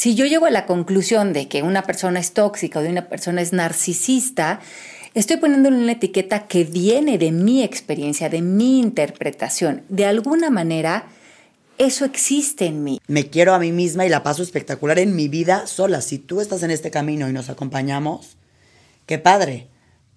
Si yo llego a la conclusión de que una persona es tóxica o de una persona es narcisista, estoy poniéndole una etiqueta que viene de mi experiencia, de mi interpretación. De alguna manera, eso existe en mí. Me quiero a mí misma y la paso espectacular en mi vida sola. Si tú estás en este camino y nos acompañamos, qué padre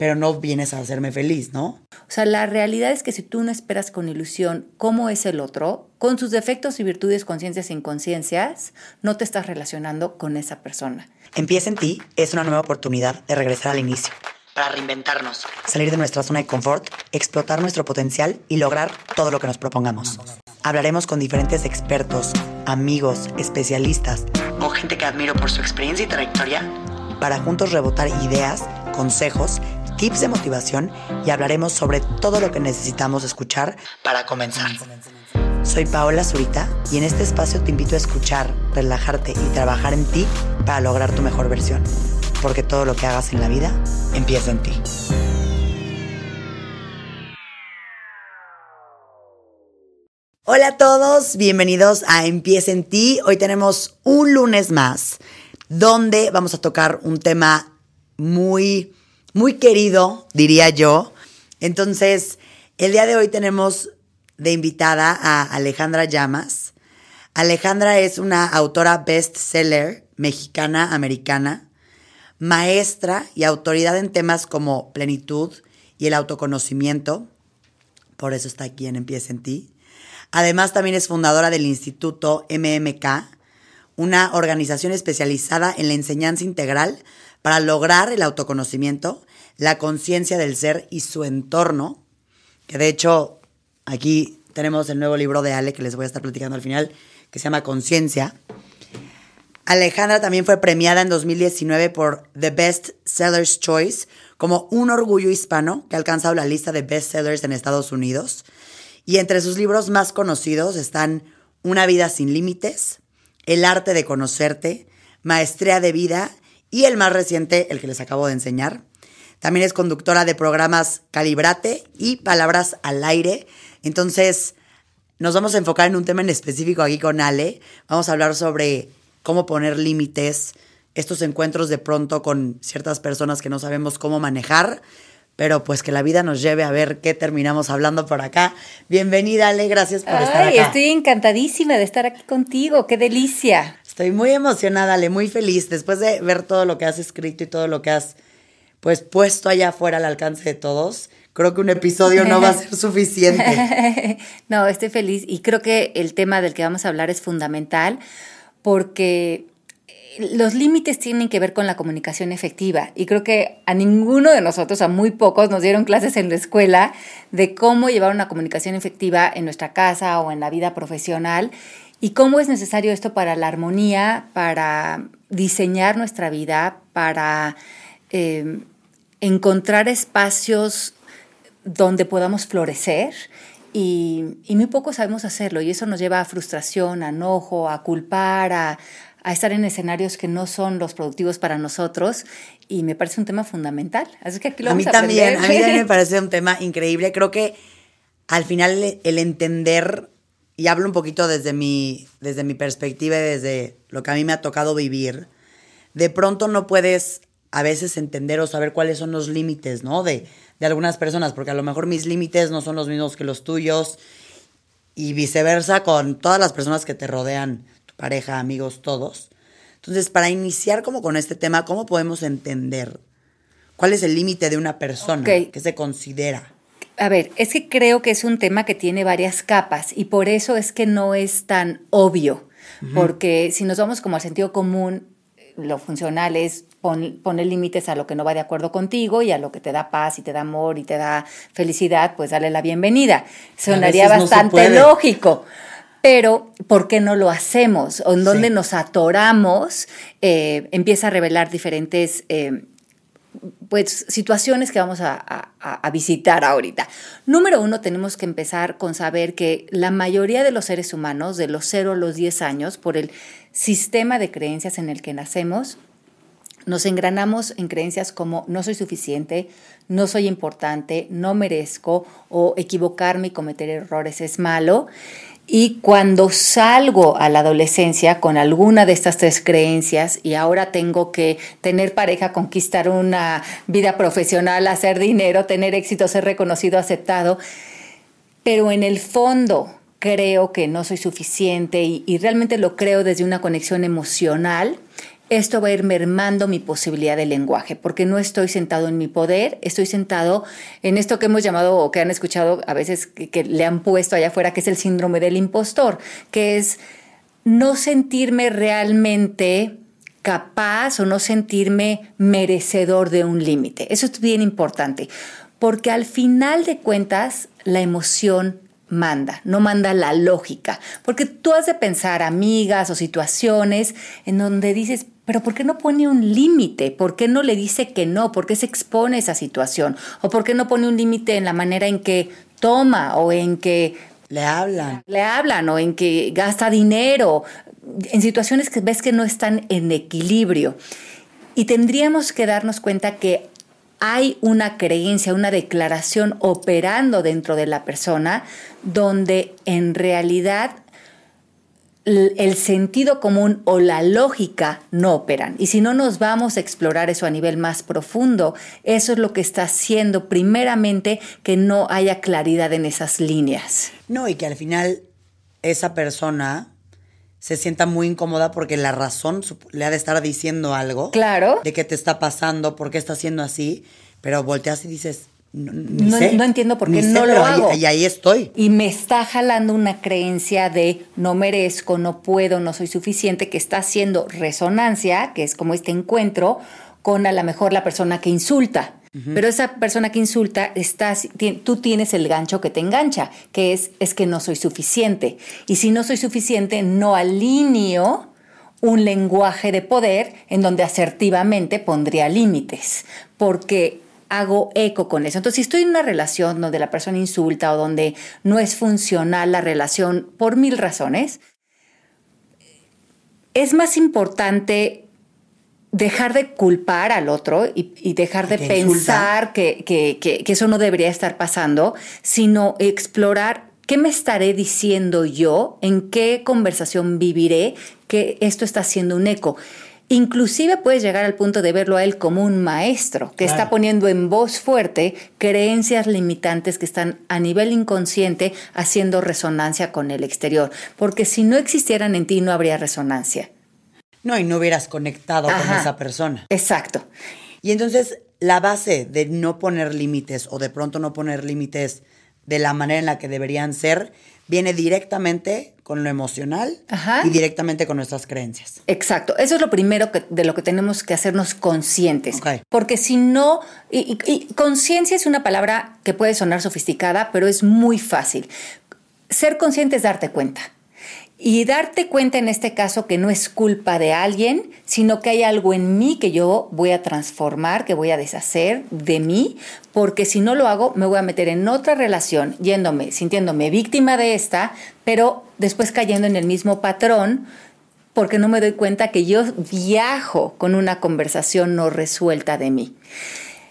pero no vienes a hacerme feliz, ¿no? O sea, la realidad es que si tú no esperas con ilusión cómo es el otro, con sus defectos y virtudes, conciencias e inconsciencias, no te estás relacionando con esa persona. Empieza en ti es una nueva oportunidad de regresar al inicio, para reinventarnos, salir de nuestra zona de confort, explotar nuestro potencial y lograr todo lo que nos propongamos. Hablaremos con diferentes expertos, amigos, especialistas o gente que admiro por su experiencia y trayectoria para juntos rebotar ideas, consejos tips de motivación y hablaremos sobre todo lo que necesitamos escuchar para comenzar. Soy Paola Zurita y en este espacio te invito a escuchar, relajarte y trabajar en ti para lograr tu mejor versión. Porque todo lo que hagas en la vida empieza en ti. Hola a todos, bienvenidos a Empieza en ti. Hoy tenemos un lunes más donde vamos a tocar un tema muy muy querido, diría yo. Entonces, el día de hoy tenemos de invitada a Alejandra Llamas. Alejandra es una autora bestseller mexicana, americana, maestra y autoridad en temas como plenitud y el autoconocimiento. Por eso está aquí en Empieza en ti. Además, también es fundadora del Instituto MMK, una organización especializada en la enseñanza integral para lograr el autoconocimiento, la conciencia del ser y su entorno, que de hecho aquí tenemos el nuevo libro de Ale que les voy a estar platicando al final, que se llama Conciencia. Alejandra también fue premiada en 2019 por The Best Sellers Choice como un orgullo hispano que ha alcanzado la lista de best sellers en Estados Unidos. Y entre sus libros más conocidos están Una vida sin límites, El arte de conocerte, Maestría de vida y el más reciente, el que les acabo de enseñar. También es conductora de programas Calibrate y Palabras al Aire. Entonces, nos vamos a enfocar en un tema en específico aquí con Ale. Vamos a hablar sobre cómo poner límites, estos encuentros de pronto con ciertas personas que no sabemos cómo manejar, pero pues que la vida nos lleve a ver qué terminamos hablando por acá. Bienvenida, Ale, gracias por estar acá. Estoy encantadísima de estar aquí contigo, qué delicia. Estoy muy emocionada, Ale, muy feliz después de ver todo lo que has escrito y todo lo que has pues puesto allá afuera al alcance de todos. Creo que un episodio no va a ser suficiente. no, estoy feliz y creo que el tema del que vamos a hablar es fundamental porque los límites tienen que ver con la comunicación efectiva y creo que a ninguno de nosotros, a muy pocos, nos dieron clases en la escuela de cómo llevar una comunicación efectiva en nuestra casa o en la vida profesional ¿Y cómo es necesario esto para la armonía, para diseñar nuestra vida, para eh, encontrar espacios donde podamos florecer? Y, muy poco sabemos hacerlo y eso nos lleva a frustración, a enojo, a culpar, a, estar en escenarios que no son los productivos para nosotros y me parece un tema fundamental. Así que aquí lo a mí también, a mí también me parece un tema increíble. Creo que al final el entender y hablo un poquito desde mi, desde mi perspectiva y desde lo que a mí me ha tocado vivir, de pronto no puedes a veces entender o saber cuáles son los límites, ¿no? De, de algunas personas, porque a lo mejor mis límites no son los mismos que los tuyos y viceversa con todas las personas que te rodean, tu pareja, amigos, todos. Entonces, para iniciar como con este tema, ¿cómo podemos entender cuál es el límite de una persona que se considera? A ver, es que creo que es un tema que tiene varias capas y por eso es que no es tan obvio, porque si nos vamos como al sentido común, lo funcional es poner límites a lo que no va de acuerdo contigo y a lo que te da paz y te da amor y te da felicidad, pues dale la bienvenida. Sonaría bastante lógico. Pero, ¿por qué no lo hacemos? O en dónde nos atoramos, eh, empieza a revelar diferentes eh, pues, situaciones que vamos a, visitar ahorita. Número uno, tenemos que empezar con saber que la mayoría de los seres humanos, de los 0 a los 10 años, por el sistema de creencias en el que nacemos, nos engranamos en creencias como no soy suficiente, no soy importante, no merezco o equivocarme y cometer errores es malo. Y cuando salgo a la adolescencia con alguna de estas tres creencias y ahora tengo que tener pareja, conquistar una vida profesional, hacer dinero, tener éxito, ser reconocido, aceptado, pero en el fondo creo que no soy suficiente y, realmente lo creo desde una conexión emocional, esto va a ir mermando mi posibilidad de lenguaje, porque no estoy sentado en mi poder, estoy sentado en esto que hemos llamado o que han escuchado a veces que, le han puesto allá afuera, que es el síndrome del impostor, que es no sentirme realmente capaz o no sentirme merecedor de un límite. Eso es bien importante, porque al final de cuentas la emoción manda, no manda la lógica, porque tú has de pensar amigas o situaciones en donde dices, pero ¿por qué no pone un límite? ¿Por qué no le dice que no? ¿Por qué se expone esa situación? ¿O por qué no pone un límite en la manera en que toma o en que... Le hablan. Le hablan o en que gasta dinero, en situaciones que ves que no están en equilibrio. Y tendríamos que darnos cuenta que hay una creencia, una declaración operando dentro de la persona donde en realidad el sentido común o la lógica no operan. Y si no nos vamos a explorar eso a nivel más profundo, eso es lo que está haciendo primeramente que no haya claridad en esas líneas. No, y que al final esa persona se sienta muy incómoda porque la razón le ha de estar diciendo algo. Claro. De qué te está pasando, por qué está haciendo así, pero volteas y dices, no, no, entiendo por qué no lo hago. y ahí estoy. Y me está jalando una creencia de no merezco, no puedo, no soy suficiente, que está haciendo resonancia, que es como este encuentro, con a lo mejor la persona que insulta. Pero esa persona que insulta, estás, tú tienes el gancho que te engancha, que es, es que no soy suficiente. Y si no soy suficiente, no alineo un lenguaje de poder en donde asertivamente pondría límites, porque hago eco con eso. Entonces, si estoy en una relación donde la persona insulta o donde no es funcional la relación por mil razones, es más importante dejar de culpar al otro y, dejar de pensar que, eso no debería estar pasando, sino explorar qué me estaré diciendo yo, en qué conversación viviré, que esto está haciendo un eco. Inclusive puedes llegar al punto de verlo a él como un maestro que está poniendo en voz fuerte creencias limitantes que están a nivel inconsciente haciendo resonancia con el exterior. Porque si no existieran en ti no habría resonancia. No, y no hubieras conectado con esa persona. Exacto. Y entonces la base de no poner límites o de pronto no poner límites de la manera en la que deberían ser viene directamente con lo emocional y directamente con nuestras creencias. Exacto, eso es lo primero que, de lo que tenemos que hacernos conscientes. Porque si no, y, y conciencia es una palabra que puede sonar sofisticada, pero es muy fácil. Ser consciente es darte cuenta. Y darte cuenta en este caso que no es culpa de alguien, sino que hay algo en mí que yo voy a transformar, que voy a deshacer de mí, porque si no lo hago me voy a meter en otra relación, yéndome, sintiéndome víctima de esta, pero después cayendo en el mismo patrón, porque no me doy cuenta que yo viajo con una conversación no resuelta de mí.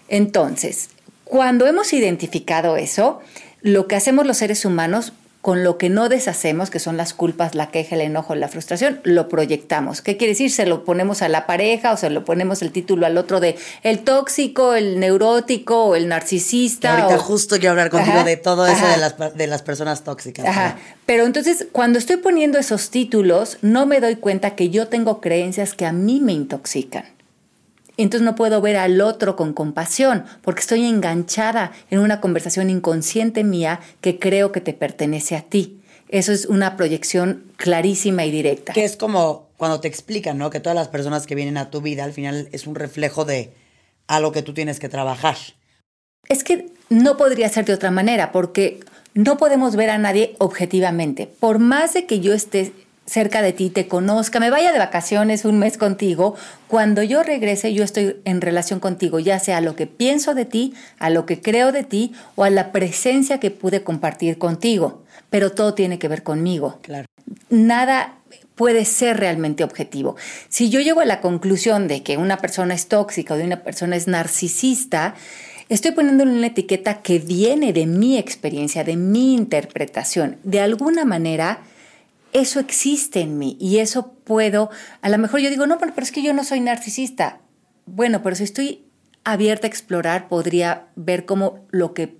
Entonces, cuando hemos identificado eso, lo que hacemos los seres humanos con lo que no deshacemos, que son las culpas, la queja, el enojo, la frustración, lo proyectamos. ¿Qué quiere decir? Se lo ponemos a la pareja o se lo ponemos el título al otro de el tóxico, el neurótico o el narcisista. Ahorita justo quiero hablar contigo de todo eso de las, de las, personas tóxicas. Ajá. Pero entonces, cuando estoy poniendo esos títulos, no me doy cuenta que yo tengo creencias que a mí me intoxican. Entonces no puedo ver al otro con compasión porque estoy enganchada en una conversación inconsciente mía que creo que te pertenece a ti. Eso es una proyección clarísima y directa. Que es como cuando te explican, ¿no? Que todas las personas que vienen a tu vida al final es un reflejo de algo que tú tienes que trabajar. Es que no podría ser de otra manera porque no podemos ver a nadie objetivamente. Por más de que yo esté cerca de ti, te conozca, me vaya de vacaciones un mes contigo, cuando yo regrese yo estoy en relación contigo, ya sea a lo que pienso de ti, a lo que creo de ti o a la presencia que pude compartir contigo, pero todo tiene que ver conmigo. Claro. Nada puede ser realmente objetivo. Si yo llego a la conclusión de que una persona es tóxica o de una persona es narcisista, Estoy poniéndole una etiqueta que viene de mi experiencia, de mi interpretación. De alguna manera, eso existe en mí y eso puedo, a lo mejor yo digo, no, pero es que yo no soy narcisista. Bueno, pero si estoy abierta a explorar, podría ver cómo lo que,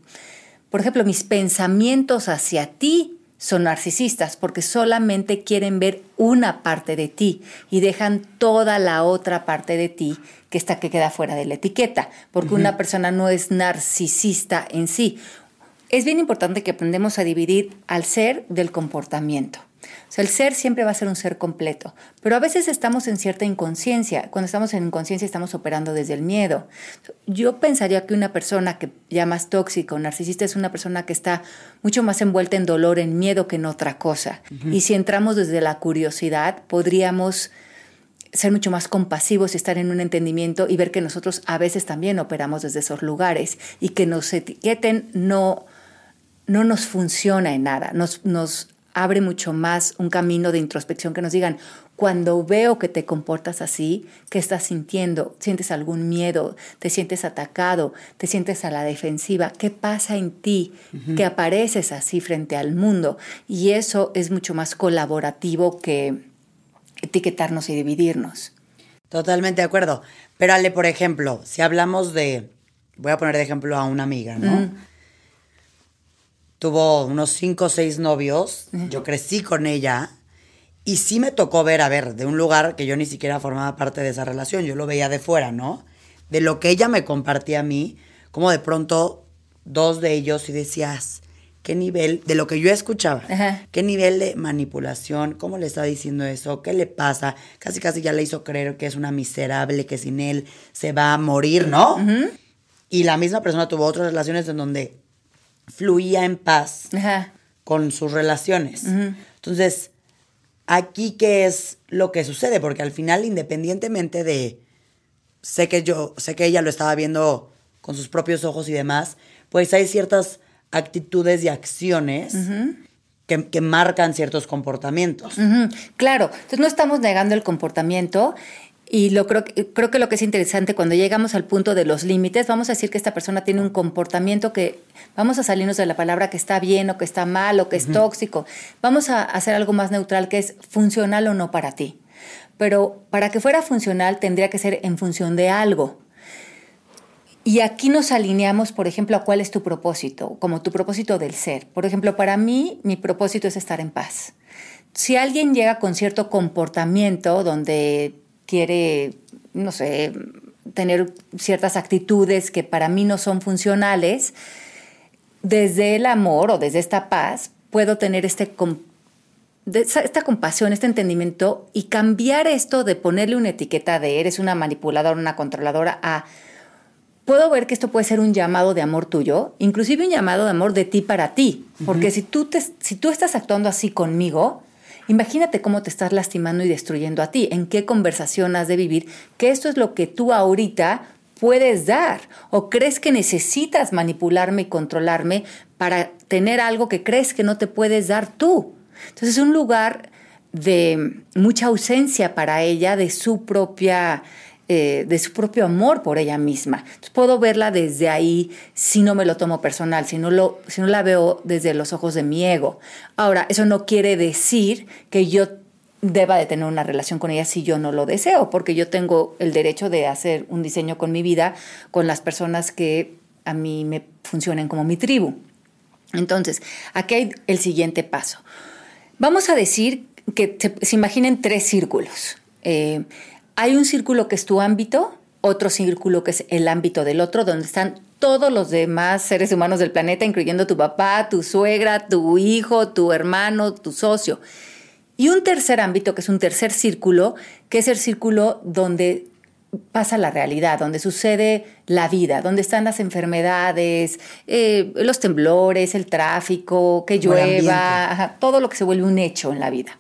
por ejemplo, mis pensamientos hacia ti son narcisistas porque solamente quieren ver una parte de ti y dejan toda la otra parte de ti que está que queda fuera de la etiqueta, porque una persona no es narcisista en sí. Es bien importante que aprendemos a dividir al ser del comportamiento. Sea, el ser siempre va a ser un ser completo, pero a veces estamos en cierta inconsciencia. Cuando estamos en inconsciencia estamos operando desde el miedo. Yo pensaría que una persona que llamas tóxica o narcisista es una persona que está mucho más envuelta en dolor, en miedo que en otra cosa. Y si entramos desde la curiosidad, podríamos ser mucho más compasivos y estar en un entendimiento y ver que nosotros a veces también operamos desde esos lugares y que nos etiqueten no, no nos funciona en nada, nos, nos abre mucho más un camino de introspección que nos digan, cuando veo que te comportas así, ¿qué estás sintiendo? ¿Sientes algún miedo? ¿Te sientes atacado? ¿Te sientes a la defensiva? ¿Qué pasa en ti que apareces así frente al mundo? Y eso es mucho más colaborativo que etiquetarnos y dividirnos. Totalmente de acuerdo. Pero Ale, por ejemplo, si hablamos de, voy a poner de ejemplo a una amiga, ¿no? Tuvo unos cinco o seis novios, yo crecí con ella y sí me tocó ver, a ver, de un lugar que yo ni siquiera formaba parte de esa relación, yo lo veía de fuera, ¿no? De lo que ella me compartía a mí, como de pronto dos de ellos y decías, qué nivel, de lo que yo escuchaba, qué nivel de manipulación, cómo le está diciendo eso, qué le pasa, casi casi ya le hizo creer que es una miserable, que sin él se va a morir, ¿no? Y la misma persona tuvo otras relaciones en donde fluía en paz con sus relaciones. Entonces, aquí qué es lo que sucede, porque al final, independientemente de, sé que yo, sé que ella lo estaba viendo con sus propios ojos y demás, pues hay ciertas actitudes y acciones que, que, marcan ciertos comportamientos. Claro, entonces no estamos negando el comportamiento y lo creo, creo que lo que es interesante cuando llegamos al punto de los límites, vamos a decir que esta persona tiene un comportamiento que vamos a salirnos de la palabra que está bien o que está mal o que es tóxico. Vamos a hacer algo más neutral que es funcional o no para ti. Pero para que fuera funcional tendría que ser en función de algo. Y aquí nos alineamos, por ejemplo, a cuál es tu propósito, como tu propósito del ser. Por ejemplo, para mí, mi propósito es estar en paz. Si alguien llega con cierto comportamiento donde quiere, no sé, tener ciertas actitudes que para mí no son funcionales, desde el amor o desde esta paz puedo tener este esta compasión, este entendimiento y cambiar esto de ponerle una etiqueta de eres una manipuladora, una controladora a puedo ver que esto puede ser un llamado de amor tuyo, inclusive un llamado de amor de ti para ti, porque si, tú te, si tú estás actuando así conmigo, Imagínate cómo te estás lastimando y destruyendo a ti, en qué conversación has de vivir, que esto es lo que tú ahorita puedes dar o crees que necesitas manipularme y controlarme para tener algo que crees que no te puedes dar tú. Entonces es un lugar de mucha ausencia para ella de su propia eh, de su propio amor por ella misma. puedo verla desde ahí si no me lo tomo personal, si no, lo, si no la veo desde los ojos de mi ego. Ahora, eso no quiere decir que yo deba de tener una relación con ella si yo no lo deseo, porque yo tengo el derecho de hacer un diseño con mi vida con las personas que a mí me funcionen como mi tribu. Entonces, aquí hay el siguiente paso. Vamos a decir que se, imaginen tres círculos. Eh, hay un círculo que es tu ámbito, otro círculo que es el ámbito del otro, donde están todos los demás seres humanos del planeta, incluyendo tu papá, tu suegra, tu hijo, tu hermano, tu socio. Y un tercer ámbito, que es un tercer círculo, que es el círculo donde pasa la realidad, donde sucede la vida, donde están las enfermedades, eh, los temblores, el tráfico, que llueva, todo lo que se vuelve un hecho en la vida.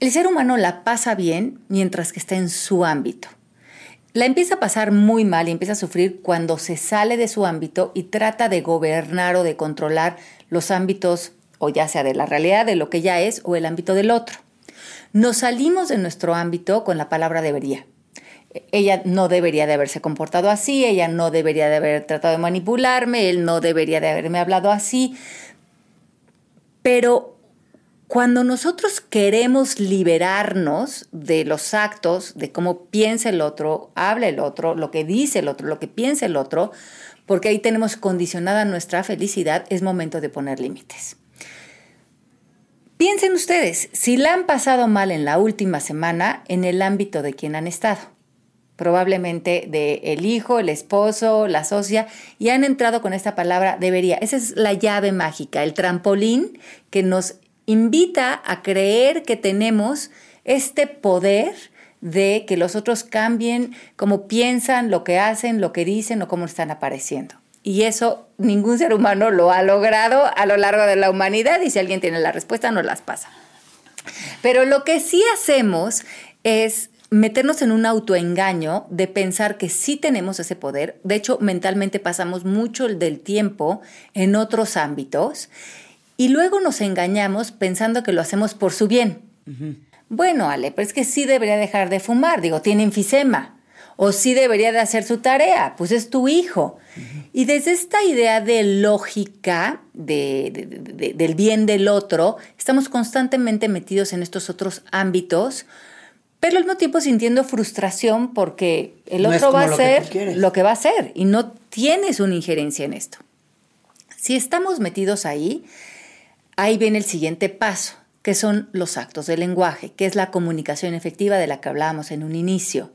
El ser humano la pasa bien mientras que está en su ámbito. La empieza a pasar muy mal y empieza a sufrir cuando se sale de su ámbito y trata de gobernar o de controlar los ámbitos, o ya sea de la realidad, de lo que ya es, o el ámbito del otro. Nos salimos de nuestro ámbito con la palabra debería. ella no debería de haberse comportado así, ella no debería de haber tratado de manipularme, él no debería de haberme hablado así. Pero cuando nosotros queremos liberarnos de los actos, de cómo piensa el otro, habla el otro, lo que dice el otro, lo que piensa el otro, porque ahí tenemos condicionada nuestra felicidad, es momento de poner límites. Piensen ustedes, si la han pasado mal en la última semana en el ámbito de quien han estado, probablemente de el hijo, el esposo, la socia, y han entrado con esta palabra debería. Esa es la llave mágica, el trampolín que nos invita a creer que tenemos este poder de que los otros cambien cómo piensan, lo que hacen, lo que dicen o cómo están apareciendo. Y eso ningún ser humano lo ha logrado a lo largo de la humanidad y si alguien tiene la respuesta nos las pasa. Pero lo que sí hacemos es meternos en un autoengaño de pensar que sí tenemos ese poder. De hecho, mentalmente pasamos mucho del tiempo en otros ámbitos y luego nos engañamos pensando que lo hacemos por su bien. Bueno, Ale, pero es que sí debería dejar de fumar, digo, tiene enfisema. O sí debería de hacer su tarea, pues es tu hijo. Y desde esta idea de lógica, del bien del otro, estamos constantemente metidos en estos otros ámbitos, pero al mismo tiempo sintiendo frustración porque el otro va a hacer lo que va a hacer y no tienes una injerencia en esto. Si estamos metidos ahí, Ahí viene el siguiente paso, que son los actos del lenguaje, que es la comunicación efectiva de la que hablábamos en un inicio.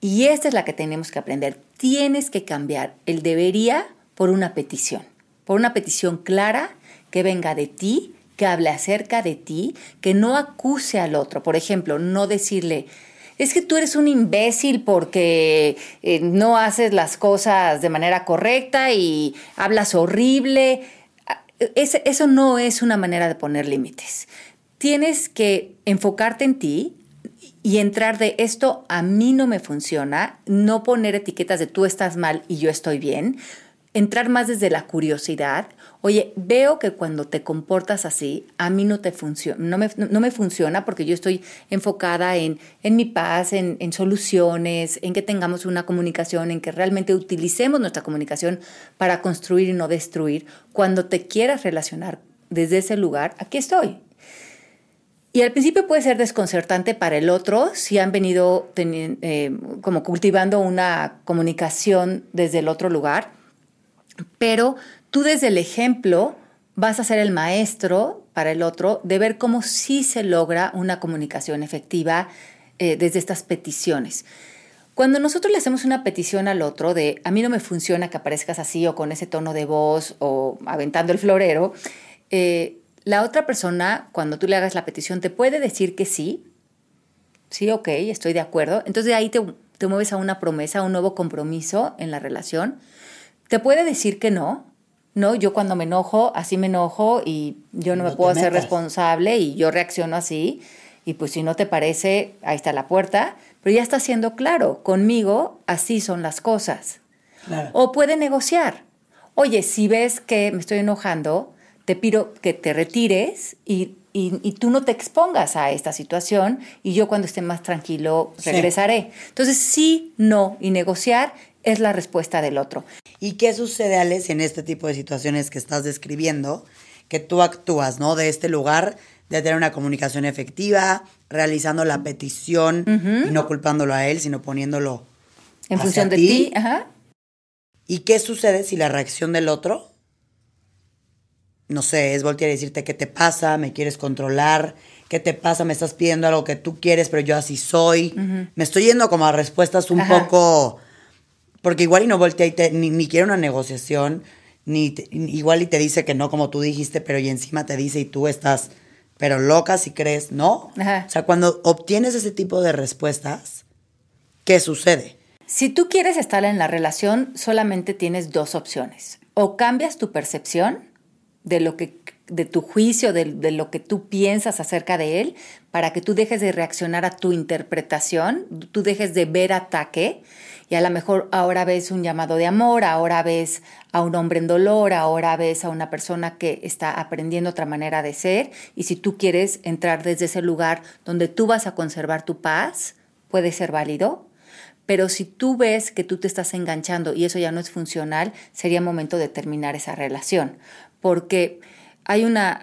Y esta es la que tenemos que aprender. Tienes que cambiar el debería por una petición, por una petición clara que venga de ti, que hable acerca de ti, que no acuse al otro. Por ejemplo, no decirle, es que tú eres un imbécil porque eh, no haces las cosas de manera correcta y hablas horrible eso no es una manera de poner límites. Tienes que enfocarte en ti y entrar de esto a mí no me funciona, no poner etiquetas de tú estás mal y yo estoy bien, entrar más desde la curiosidad. Oye, veo que cuando te comportas así, a mí no te funciona, no me, no me funciona porque yo estoy enfocada en, en mi paz, en, en, soluciones, en que tengamos una comunicación, en que realmente utilicemos nuestra comunicación para construir y no destruir. Cuando te quieras relacionar desde ese lugar, aquí estoy. Y al principio puede ser desconcertante para el otro si han venido eh, como cultivando una comunicación desde el otro lugar pero tú desde el ejemplo vas a ser el maestro para el otro de ver cómo sí se logra una comunicación efectiva eh, desde estas peticiones. Cuando nosotros le hacemos una petición al otro de a mí no me funciona que aparezcas así o con ese tono de voz o aventando el florero, eh, la otra persona, cuando tú le hagas la petición, te puede decir que sí, sí, ok, estoy de acuerdo. Entonces de ahí te, te mueves a una promesa, a un nuevo compromiso en la relación te puede decir que no, no, yo cuando me enojo, así me enojo y yo no, me puedo hacer responsable y yo reacciono así. Y pues si no te parece, ahí está la puerta, pero ya está siendo claro, conmigo así son las cosas. O puede negociar. Oye, si ves que me estoy enojando, te pido que te retires y, y, tú no te expongas a esta situación y yo cuando esté más tranquilo regresaré. Entonces, sí, no y negociar es la respuesta del otro. ¿Y qué sucede, Alex, en este tipo de situaciones que estás describiendo? Que tú actúas, ¿no? De este lugar de tener una comunicación efectiva, realizando la petición y no culpándolo a él, sino poniéndolo en función de ti. Ajá. ¿Y qué sucede si la reacción del otro, no sé, es voltear y decirte qué te pasa, me quieres controlar, qué te pasa, me estás pidiendo algo que tú quieres, pero yo así soy? Me estoy yendo como a respuestas un poco porque igual y no voltea y te, ni, quiere una negociación, ni igual y te dice que no, como tú dijiste, pero y encima te dice y tú estás, pero loca si crees, ¿no? O sea, cuando obtienes ese tipo de respuestas, ¿qué sucede? Si tú quieres estar en la relación, solamente tienes dos opciones. O cambias tu percepción de lo que de tu juicio, de, de, lo que tú piensas acerca de él, para que tú dejes de reaccionar a tu interpretación, tú dejes de ver ataque y a lo mejor ahora ves un llamado de amor, ahora ves a un hombre en dolor, ahora ves a una persona que está aprendiendo otra manera de ser y si tú quieres entrar desde ese lugar donde tú vas a conservar tu paz, puede ser válido. Pero si tú ves que tú te estás enganchando y eso ya no es funcional, sería momento de terminar esa relación. Porque hay una,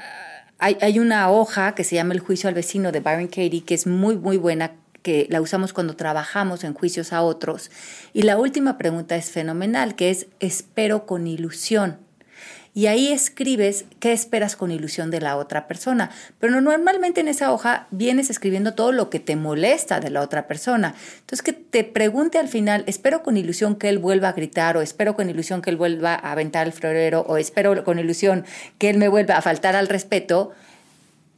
hay, hay una hoja que se llama El juicio al vecino de Byron Katie, que es muy, muy buena, que la usamos cuando trabajamos en juicios a otros. Y la última pregunta es fenomenal, que es espero con ilusión y ahí escribes qué esperas con ilusión de la otra persona. Pero normalmente en esa hoja vienes escribiendo todo lo que te molesta de la otra persona. Entonces que te pregunte al final, espero con ilusión que él vuelva a gritar o espero con ilusión que él vuelva a aventar el florero o espero con ilusión que él me vuelva a faltar al respeto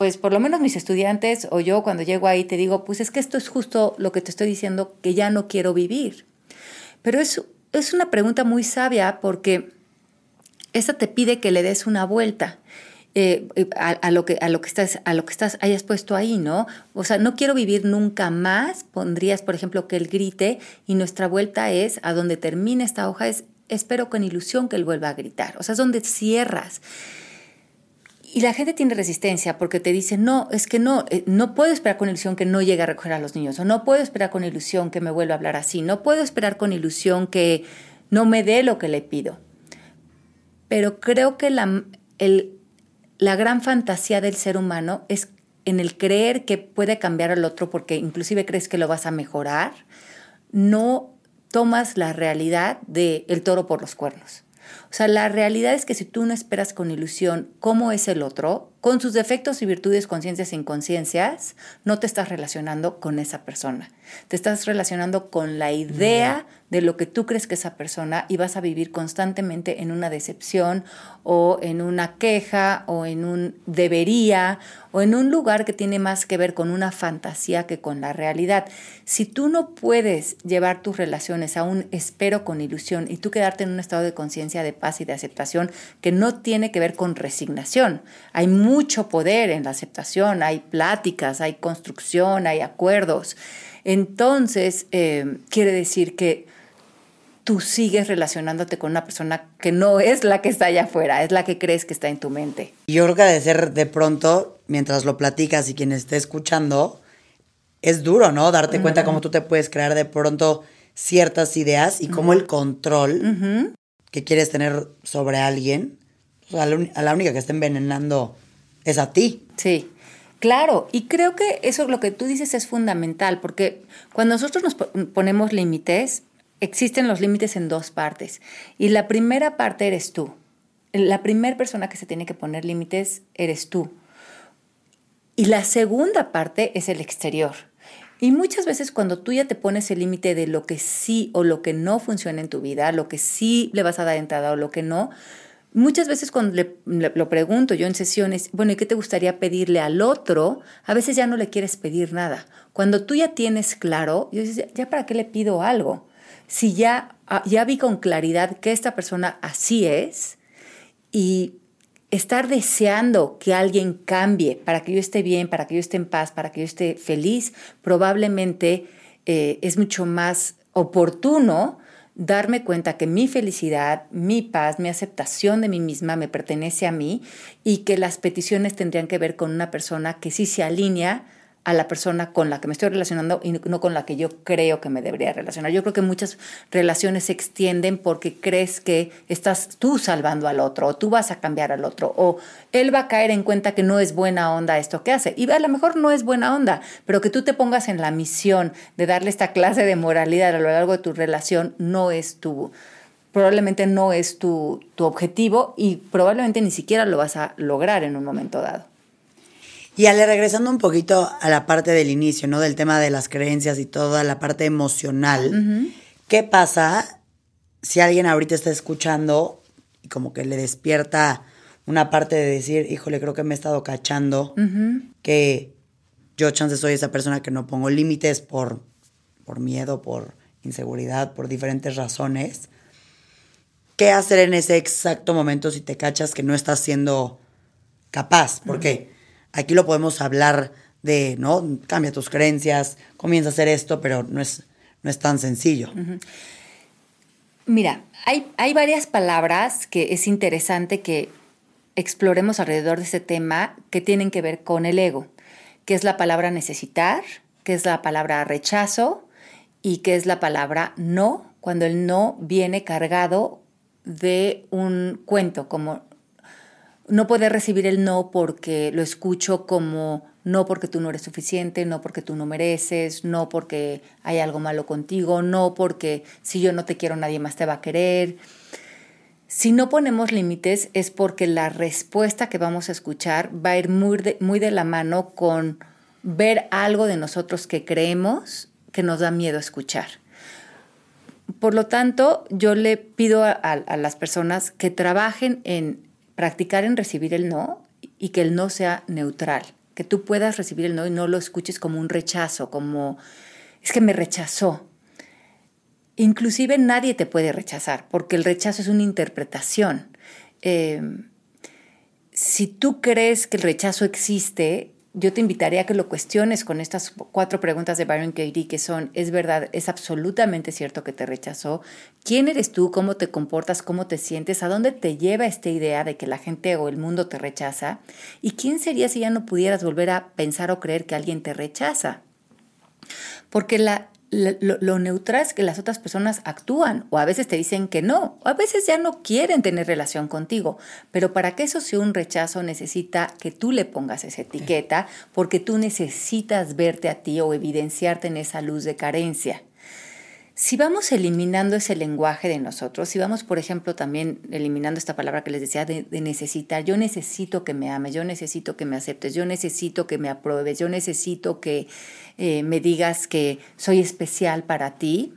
pues por lo menos mis estudiantes o yo cuando llego ahí te digo, pues es que esto es justo lo que te estoy diciendo que ya no quiero vivir. Pero es, es una pregunta muy sabia porque esa te pide que le des una vuelta. Eh, a, lo que, a lo que estás, a lo que estás, hayas puesto ahí, ¿no? O sea, no quiero vivir nunca más. Pondrías, por ejemplo, que él grite y nuestra vuelta es a donde termina esta hoja es espero con ilusión que él vuelva a gritar. O sea, es donde cierras. Y la gente tiene resistencia porque te dice, no, es que no, eh, no puedo esperar con ilusión que no llegue a recoger a los niños, o no puedo esperar con ilusión que me vuelva a hablar así, no puedo esperar con ilusión que no me dé lo que le pido pero creo que la, la gran fantasía del ser humano es en el creer que puede cambiar al otro porque inclusive crees que lo vas a mejorar, no tomas la realidad del el toro por los cuernos. O sea, la realidad es que si tú no esperas con ilusión cómo es el otro, con sus defectos y virtudes, conciencias e inconsciencias, no te estás relacionando con esa persona. Te estás relacionando con la idea de lo que tú crees que esa persona y vas a vivir constantemente en una decepción o en una queja o en un debería o en un lugar que tiene más que ver con una fantasía que con la realidad. Si tú no puedes llevar tus relaciones a un espero con ilusión y tú quedarte en un estado de conciencia de paz y de aceptación que no tiene que ver con resignación, hay mucho poder en la aceptación, hay pláticas, hay construcción, hay acuerdos. Entonces, eh, quiere decir que tú sigues relacionándote con una persona que no es la que está allá afuera, es la que crees que está en tu mente. Y yo creo que de ser de pronto, mientras lo platicas y quien esté escuchando, es duro, ¿no? Darte cuenta cómo tú te puedes crear de pronto ciertas ideas y cómo el control que quieres tener sobre alguien, a la única que está envenenando es a ti. Sí. Claro, y creo que eso lo que tú dices es fundamental, porque cuando nosotros nos ponemos límites, existen los límites en dos partes. Y la primera parte eres tú. La primera persona que se tiene que poner límites eres tú. Y la segunda parte es el exterior. Y muchas veces cuando tú ya te pones el límite de lo que sí o lo que no funciona en tu vida, lo que sí le vas a dar entrada o lo que no, muchas veces cuando le, lo pregunto yo en sesiones, bueno, ¿y qué te gustaría pedirle al otro? A veces ya no le quieres pedir nada. Cuando tú ya tienes claro, yo dices, ¿ya para qué le pido algo? Si ya, ah, ya vi con claridad que esta persona así es y estar deseando que alguien cambie para que yo esté bien, para que yo esté en paz, para que yo esté feliz, probablemente eh, es mucho más oportuno darme cuenta que mi felicidad, mi paz, mi aceptación de mí misma me pertenece a mí y que las peticiones tendrían que ver con una persona que sí se alinea a la persona con la que me estoy relacionando y no con la que yo creo que me debería relacionar. Yo creo que muchas relaciones se extienden porque crees que estás tú salvando al otro o tú vas a cambiar al otro o él va a caer en cuenta que no es buena onda esto que hace. Y a lo mejor no es buena onda, pero que tú te pongas en la misión de darle esta clase de moralidad a lo largo de tu relación no es tu probablemente no es tu, tu objetivo y probablemente ni siquiera lo vas a lograr en un momento dado. Y Ale, regresando un poquito a la parte del inicio, ¿no? Del tema de las creencias y toda la parte emocional. ¿Qué pasa si alguien ahorita está escuchando y como que le despierta una parte de decir, híjole, creo que me he estado cachando, que yo chance soy esa persona que no pongo límites por, por miedo, por inseguridad, por diferentes razones. ¿Qué hacer en ese exacto momento si te cachas que no estás siendo capaz? Porque Aquí lo podemos hablar de, ¿no? Cambia tus creencias, comienza a hacer esto, pero no es, no es tan sencillo. Mira, hay, hay varias palabras que es interesante que exploremos alrededor de este tema que tienen que ver con el ego, que es la palabra necesitar, que es la palabra rechazo y que es la palabra no, cuando el no viene cargado de un cuento, como no poder recibir el no porque lo escucho como no porque tú no eres suficiente, no porque tú no mereces, no porque hay algo malo contigo, no porque si yo no te quiero nadie más te va a querer. Si no ponemos límites es porque la respuesta que vamos a escuchar va a ir muy de, muy de la mano con ver algo de nosotros que creemos que nos da miedo escuchar. Por lo tanto, yo le pido a, a las personas que trabajen en practicar en recibir el no y que el no sea neutral, que tú puedas recibir el no y no lo escuches como un rechazo, como es que me rechazó. Inclusive nadie te puede rechazar, porque el rechazo es una interpretación. Eh, si tú crees que el rechazo existe, yo te invitaría a que lo cuestiones con estas cuatro preguntas de Byron Katie, que son, ¿es verdad, es absolutamente cierto que te rechazó? ¿Quién eres tú? ¿Cómo te comportas? ¿Cómo te sientes? ¿A dónde te lleva esta idea de que la gente o el mundo te rechaza? ¿Y quién sería si ya no pudieras volver a pensar o creer que alguien te rechaza? Porque la, lo, neutral es que las otras personas actúan o a veces te dicen que no, o a veces ya no quieren tener relación contigo, pero para que eso sea un rechazo necesita que tú le pongas esa etiqueta porque tú necesitas verte a ti o evidenciarte en esa luz de carencia. Si vamos eliminando ese lenguaje de nosotros, si vamos, por ejemplo, también eliminando esta palabra que les decía de, necesitar, yo necesito que me ames, yo necesito que me aceptes, yo necesito que me apruebes, yo necesito que eh, me digas que soy especial para ti.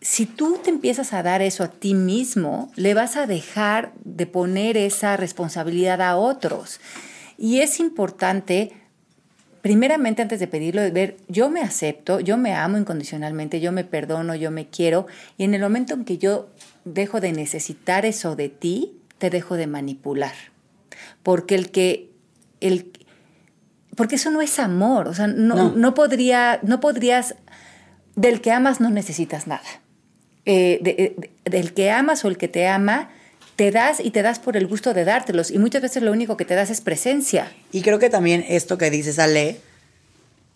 Si tú te empiezas a dar eso a ti mismo, le vas a dejar de poner esa responsabilidad a otros. Y es importante primeramente antes de pedirlo, de ver, yo me acepto, yo me amo incondicionalmente, yo me perdono, yo me quiero, y en el momento en que yo dejo de necesitar eso de ti, te dejo de manipular. Porque el que, el, porque eso no es amor, o sea, no, podría, no podrías, del que amas no necesitas nada. Eh, del que amas o el que te ama, te das y te das por el gusto de dártelos. Y muchas veces lo único que te das es presencia. Y creo que también esto que dices, Ale,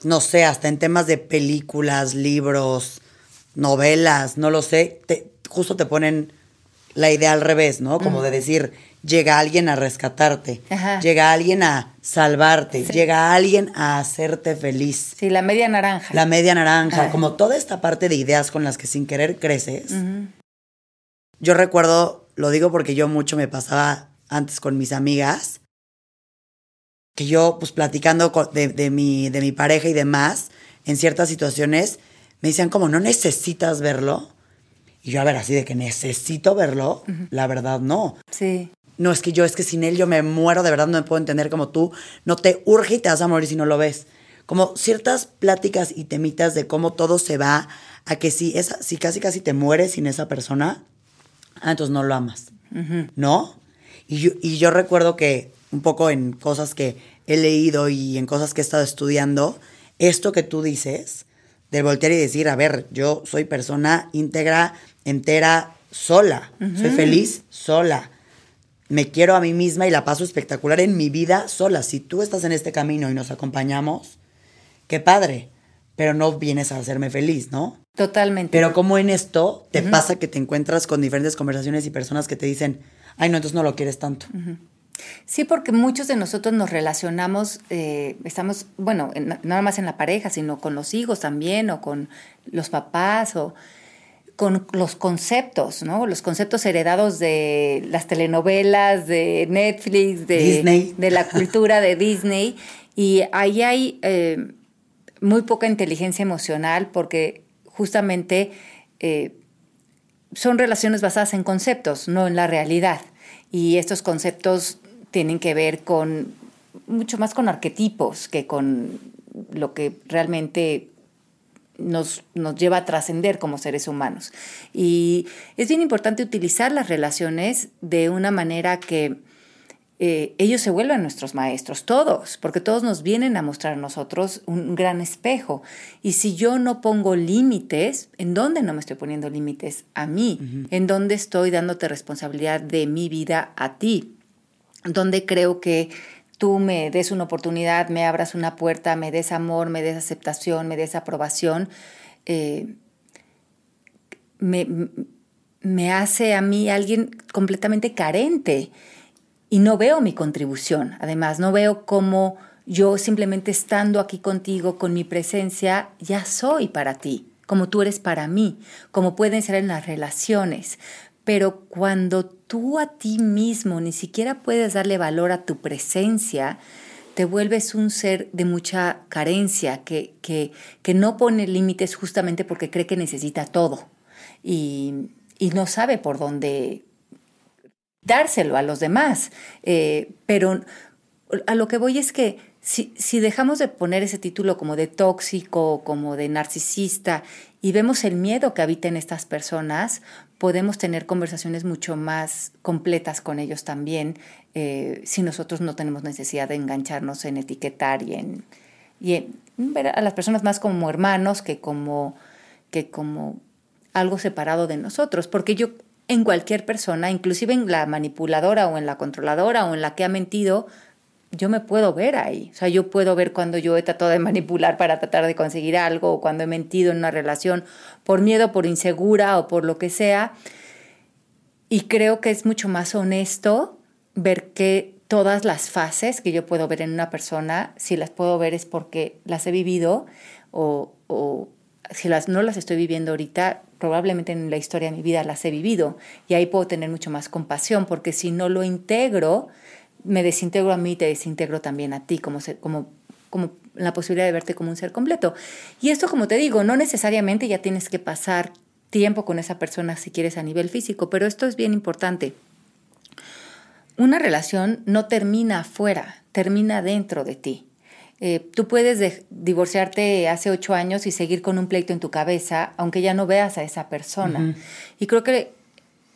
no sé, hasta en temas de películas, libros, novelas, no lo sé, justo te ponen la idea al revés, ¿no? Como de decir, llega alguien a rescatarte, llega alguien a salvarte, llega alguien a hacerte feliz. Sí, la media naranja. La media naranja, como toda esta parte de ideas con las que sin querer creces. Yo recuerdo lo digo porque yo mucho me pasaba antes con mis amigas, que yo, pues platicando de, mi, de mi pareja y demás, en ciertas situaciones, me decían como, no necesitas verlo. Y yo, a ver, así de que necesito verlo, la verdad no. Sí. No, es que yo, es que sin él yo me muero, de verdad no me puedo entender como tú, no te urge y te vas a morir si no lo ves. Como ciertas pláticas y temitas de cómo todo se va a que si, esa, si casi casi te mueres sin esa persona, ah, entonces no lo amas, ¿no? Y yo, y yo recuerdo que un poco en cosas que he leído y en cosas que he estado estudiando, esto que tú dices, de voltear y decir, a ver, yo soy persona íntegra, entera, sola, soy feliz sola, me quiero a mí misma y la paso espectacular en mi vida sola. Si tú estás en este camino y nos acompañamos, qué padre, pero no vienes a hacerme feliz, ¿no? Totalmente. Pero como en esto te pasa que te encuentras con diferentes conversaciones y personas que te dicen, ay, no, entonces no lo quieres tanto. Sí, porque muchos de nosotros nos relacionamos, eh, estamos, bueno, no nada más en la pareja, sino con los hijos también, o con los papás, o con los conceptos, ¿no? Los conceptos heredados de las telenovelas, de Netflix, de, de la cultura de Disney. Y ahí hay eh, muy poca inteligencia emocional porque justamente eh, son relaciones basadas en conceptos, no en la realidad. Y estos conceptos tienen que ver con mucho más con arquetipos que con lo que realmente nos, nos, lleva a trascender como seres humanos. Y es bien importante utilizar las relaciones de una manera que eh, ellos se vuelven nuestros maestros, todos, porque todos nos vienen a mostrar a nosotros un gran espejo. Y si yo no pongo límites, ¿en dónde no me estoy poniendo límites? A mí. ¿En dónde estoy dándote responsabilidad de mi vida a ti? ¿Dónde creo que tú me des una oportunidad, me abras una puerta, me des amor, me des aceptación, me des aprobación, eh, me, me hace a mí alguien completamente carente y no veo mi contribución. Además, no veo cómo yo simplemente estando aquí contigo, con mi presencia, ya soy para ti, como tú eres para mí, como pueden ser en las relaciones. Pero cuando tú a ti mismo ni siquiera puedes darle valor a tu presencia, te vuelves un ser de mucha carencia, que, que, que no pone límites justamente porque cree que necesita todo y, y no sabe por dónde dárselo a los demás. Eh, pero a lo que voy es que si, si, dejamos de poner ese título como de tóxico, como de narcisista, y vemos el miedo que habita en estas personas, podemos tener conversaciones mucho más completas con ellos también, eh, si nosotros no tenemos necesidad de engancharnos en etiquetar y en, y ver a las personas más como hermanos que como, que como algo separado de nosotros, porque yo en cualquier persona, inclusive en la manipuladora o en la controladora o en la que ha mentido, yo me puedo ver ahí. O sea, yo puedo ver cuando yo he tratado de manipular para tratar de conseguir algo o cuando he mentido en una relación por miedo, por insegura o por lo que sea. Y creo que es mucho más honesto ver que todas las fases que yo puedo ver en una persona, si las puedo ver es porque las he vivido o, o si las, no las estoy viviendo ahorita, probablemente en la historia de mi vida las he vivido y ahí puedo tener mucho más compasión porque si no lo integro, me desintegro a mí te desintegro también a ti como, como, como la posibilidad de verte como un ser completo. Y esto, como te digo, no necesariamente ya tienes que pasar tiempo con esa persona si quieres a nivel físico, pero esto es bien importante. Una relación no termina afuera, termina dentro de ti. Eh, tú puedes divorciarte hace ocho años y seguir con un pleito en tu cabeza, aunque ya no veas a esa persona. Y creo que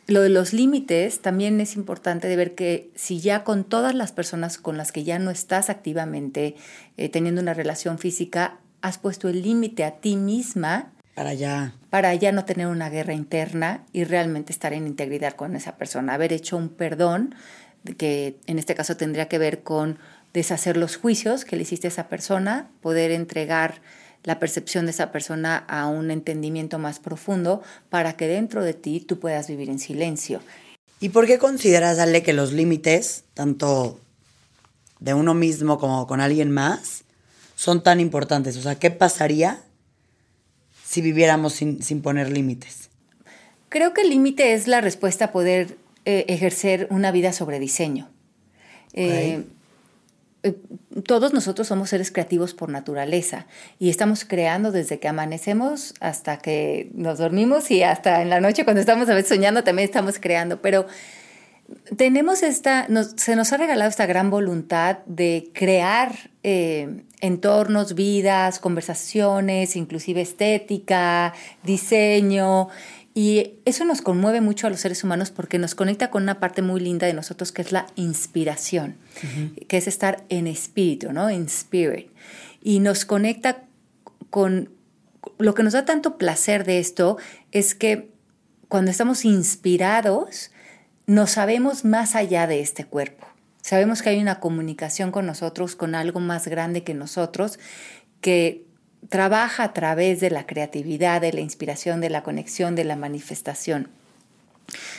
lo de los límites también es importante de ver que si ya con todas las personas con las que ya no estás activamente eh, teniendo una relación física, has puesto el límite a ti misma. Para ya. Para ya no tener una guerra interna y realmente estar en integridad con esa persona. Haber hecho un perdón, que en este caso tendría que ver con deshacer los juicios que le hiciste a esa persona, poder entregar la percepción de esa persona a un entendimiento más profundo para que dentro de ti tú puedas vivir en silencio. ¿Y por qué consideras, Ale, que los límites, tanto de uno mismo como con alguien más, son tan importantes? O sea, ¿qué pasaría si viviéramos sin, poner límites? Creo que el límite es la respuesta a poder eh, ejercer una vida sobre diseño. Eh, eh, todos nosotros somos seres creativos por naturaleza y estamos creando desde que amanecemos hasta que nos dormimos y hasta en la noche cuando estamos a veces soñando también estamos creando, pero tenemos esta, se nos ha regalado esta gran voluntad de crear eh, entornos, vidas, conversaciones, inclusive estética, diseño. Y eso nos conmueve mucho a los seres humanos porque nos conecta con una parte muy linda de nosotros que es la inspiración, que es estar en espíritu, ¿no? En spirit. Y nos conecta con lo que nos da tanto placer de esto es que cuando estamos inspirados, nos sabemos más allá de este cuerpo. Sabemos que hay una comunicación con nosotros, con algo más grande que nosotros, que trabaja a través de la creatividad, de la inspiración, de la conexión, de la manifestación.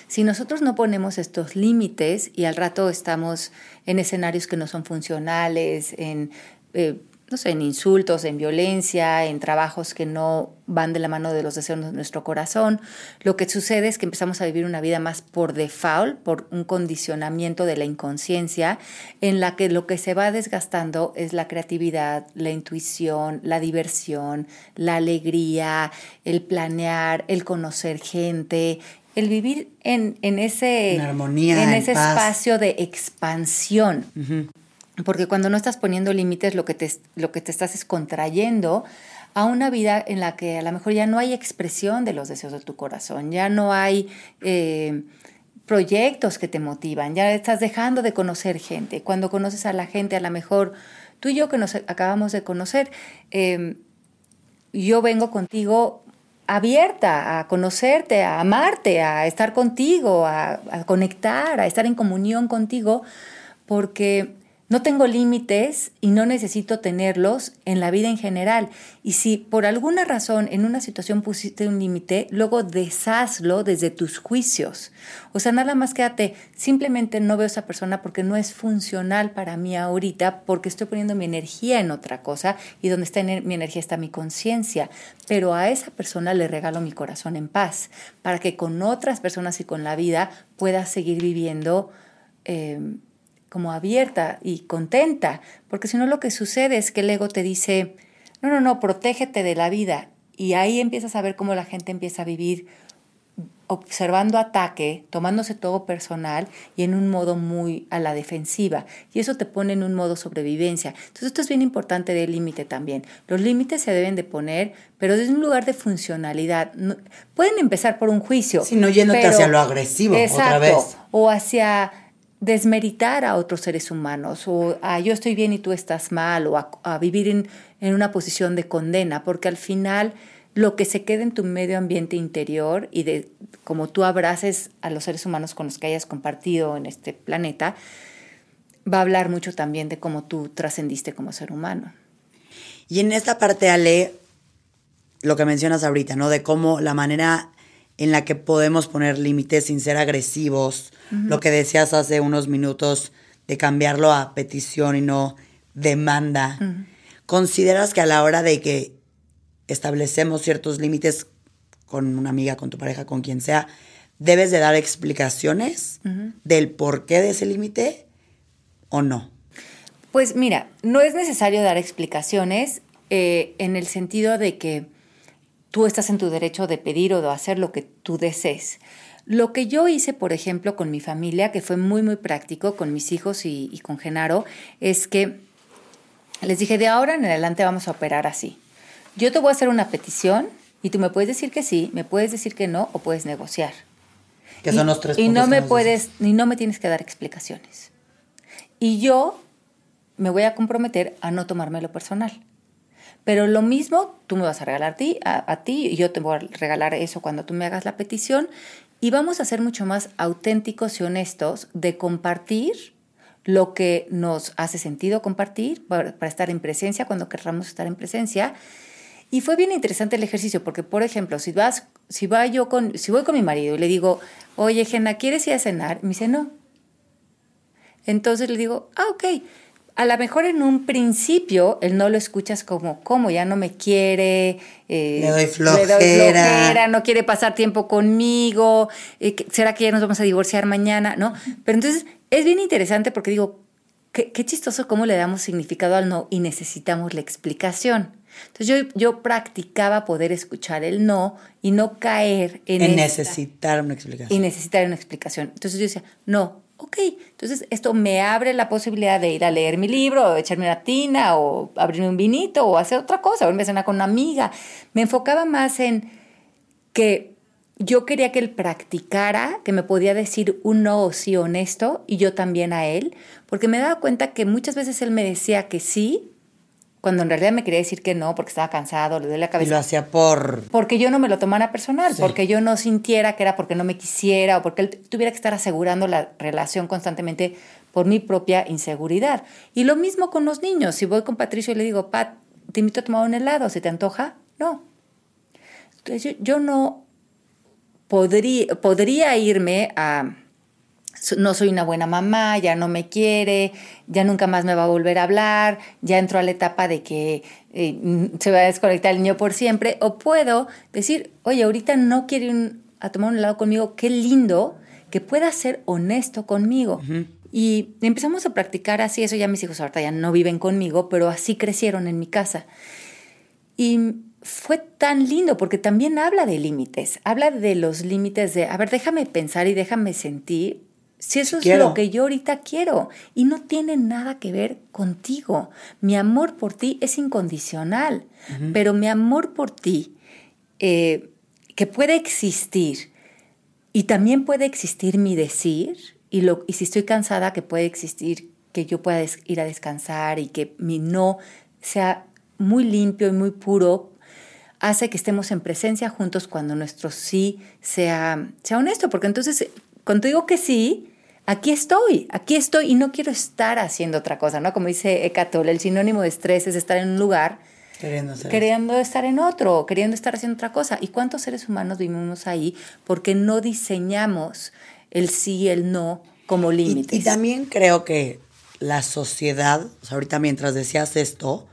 Si nosotros no ponemos estos límites y al rato estamos en escenarios que no son funcionales, en eh, no sé, en insultos, en violencia, en trabajos que no van de la mano de los deseos de nuestro corazón. Lo que sucede es que empezamos a vivir una vida más por default, por un condicionamiento de la inconsciencia, en la que lo que se va desgastando es la creatividad, la intuición, la diversión, la alegría, el planear, el conocer gente, el vivir en, ese, en ese espacio de expansión. Porque cuando no estás poniendo límites, lo que te, lo que te estás es contrayendo a una vida en la que a lo mejor ya no hay expresión de los deseos de tu corazón, ya no hay eh, proyectos que te motivan, ya estás dejando de conocer gente. Cuando conoces a la gente, a lo mejor tú y yo que nos acabamos de conocer, eh, yo vengo contigo abierta a conocerte, a amarte, a estar contigo, a conectar, a estar en comunión contigo, porque no tengo límites y no necesito tenerlos en la vida en general. Y si por alguna razón en una situación pusiste un límite, luego deshazlo desde tus juicios. O sea, nada más quédate, simplemente no veo a esa persona porque no es funcional para mí ahorita, porque estoy poniendo mi energía en otra cosa y donde está mi energía está mi conciencia. Pero a esa persona le regalo mi corazón en paz, para que con otras personas y con la vida pueda seguir viviendo. Eh, como abierta y contenta, porque si no lo que sucede es que el ego te dice, no, no, no, protégete de la vida. Y ahí empiezas a ver cómo la gente empieza a vivir observando ataque, tomándose todo personal y en un modo muy a la defensiva. Y eso te pone en un modo sobrevivencia. Entonces esto es bien importante del límite también. Los límites se deben de poner, pero desde un lugar de funcionalidad. pueden empezar por un juicio. Si no yéndote hacia lo agresivo otra vez. O hacia desmeritar a otros seres humanos o a yo estoy bien y tú estás mal o a, vivir en, en, una posición de condena, porque al final lo que se queda en tu medio ambiente interior y de como tú abraces a los seres humanos con los que hayas compartido en este planeta, va a hablar mucho también de cómo tú trascendiste como ser humano. Y en esta parte, Ale, lo que mencionas ahorita, ¿no? De cómo la manera en la que podemos poner límites sin ser agresivos, lo que decías hace unos minutos de cambiarlo a petición y no demanda. ¿Consideras que a la hora de que establecemos ciertos límites con una amiga, con tu pareja, con quien sea, debes de dar explicaciones del porqué de ese límite o no? Pues mira, no es necesario dar explicaciones eh, en el sentido de que tú estás en tu derecho de pedir o de hacer lo que tú desees. Lo que yo hice, por ejemplo, con mi familia, que fue muy, muy práctico, con mis hijos y, con Genaro, es que les dije, de ahora en adelante vamos a operar así. Yo te voy a hacer una petición y tú me puedes decir que sí, me puedes decir que no o puedes negociar. Que son los tres Y no me puedes, ni no me tienes que dar explicaciones. Y yo me voy a comprometer a no tomármelo personal. Pero lo mismo, tú me vas a regalar a ti, a, ti, y yo te voy a regalar eso cuando tú me hagas la petición. Y vamos a ser mucho más auténticos y honestos de compartir lo que nos hace sentido compartir para, estar en presencia cuando querramos estar en presencia. Y fue bien interesante el ejercicio, porque, por ejemplo, si vas, si va yo con, si voy con mi marido y le digo, oye, Jena, ¿quieres ir a cenar? Me dice, no. Entonces le digo, ah, ok a lo mejor en un principio él no lo escuchas como, ¿cómo? Ya no me quiere, eh, le, doy flojera. no quiere pasar tiempo conmigo, eh, ¿será que ya nos vamos a divorciar mañana? ¿No? Pero entonces es bien interesante porque digo, qué, chistoso cómo le damos significado al no y necesitamos la explicación. Entonces yo, yo practicaba poder escuchar el no y no caer en... En necesitar una explicación. Y necesitar una explicación. Entonces yo decía, no, ok, entonces esto me abre la posibilidad de ir a leer mi libro, o echarme una tina, o abrirme un vinito, o hacer otra cosa, o irme a cenar con una amiga. Me enfocaba más en que yo quería que él practicara, que me podía decir un no o sí honesto, y yo también a él, porque me daba cuenta que muchas veces él me decía que sí, cuando en realidad me quería decir que no, porque estaba cansado, le duele la cabeza. Y lo hacía por... Porque yo no me lo tomara personal, porque yo no sintiera que era porque no me quisiera o porque él tuviera que estar asegurando la relación constantemente por mi propia inseguridad. Y lo mismo con los niños. Si voy con Patricio y le digo, Pat, te invito a tomar un helado, ¿se te antoja? No. Entonces yo, no podría, podría irme a no soy una buena mamá, ya no me quiere, ya nunca más me va a volver a hablar, ya entro a la etapa de que eh, se va a desconectar el niño por siempre, o puedo decir, oye, ahorita no quiere ir a tomar un helado conmigo, qué lindo que pueda ser honesto conmigo. Y empezamos a practicar así, eso ya mis hijos ahorita ya no viven conmigo, pero así crecieron en mi casa. Y fue tan lindo porque también habla de límites, habla de los límites de, a ver, déjame pensar y déjame sentir si eso es lo que yo ahorita quiero y no tiene nada que ver contigo. Mi amor por ti es incondicional, pero mi amor por ti, eh, que puede existir y también puede existir mi decir, y, lo, y si estoy cansada, que puede existir que yo pueda ir a descansar y que mi no sea muy limpio y muy puro, hace que estemos en presencia juntos cuando nuestro sí sea, sea honesto, porque entonces cuando digo que sí, aquí estoy, aquí estoy y no quiero estar haciendo otra cosa, ¿no? Como dice Eckhart Tolle, el sinónimo de estrés es estar en un lugar Queriendo, estar en otro, queriendo estar haciendo otra cosa. ¿Y cuántos seres humanos vivimos ahí porque no diseñamos el sí y el no como límites? y también creo que la sociedad, o sea, ahorita mientras decías esto,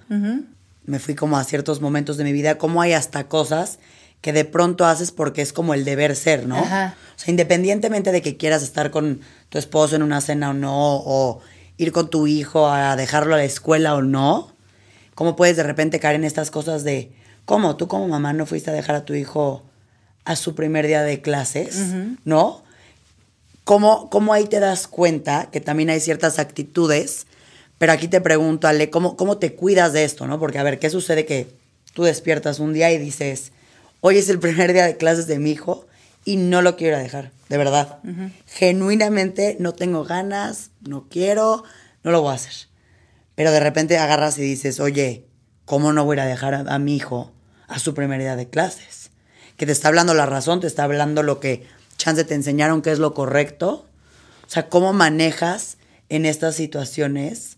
me fui como a ciertos momentos de mi vida, como hay hasta cosas que de pronto haces porque es como el deber ser, ¿no? Ajá. O sea, independientemente de que quieras estar con tu esposo en una cena o no, o ir con tu hijo a dejarlo a la escuela o no, ¿cómo puedes de repente caer en estas cosas de, ¿cómo? ¿Tú como mamá no fuiste a dejar a tu hijo a su primer día de clases? ¿No? ¿Cómo, ¿Cómo ahí te das cuenta que también hay ciertas actitudes? Pero aquí te pregunto, Ale, ¿cómo, ¿cómo te cuidas de esto, no? Porque, a ver, ¿qué sucede que tú despiertas un día y dices, hoy es el primer día de clases de mi hijo y no lo quiero dejar, de verdad. Genuinamente no tengo ganas, no quiero, no lo voy a hacer. Pero de repente agarras y dices, oye, ¿cómo no voy a dejar a, a mi hijo a su primer día de clases? Que te está hablando la razón, te está hablando lo que chance te enseñaron que es lo correcto. O sea, ¿cómo manejas en estas situaciones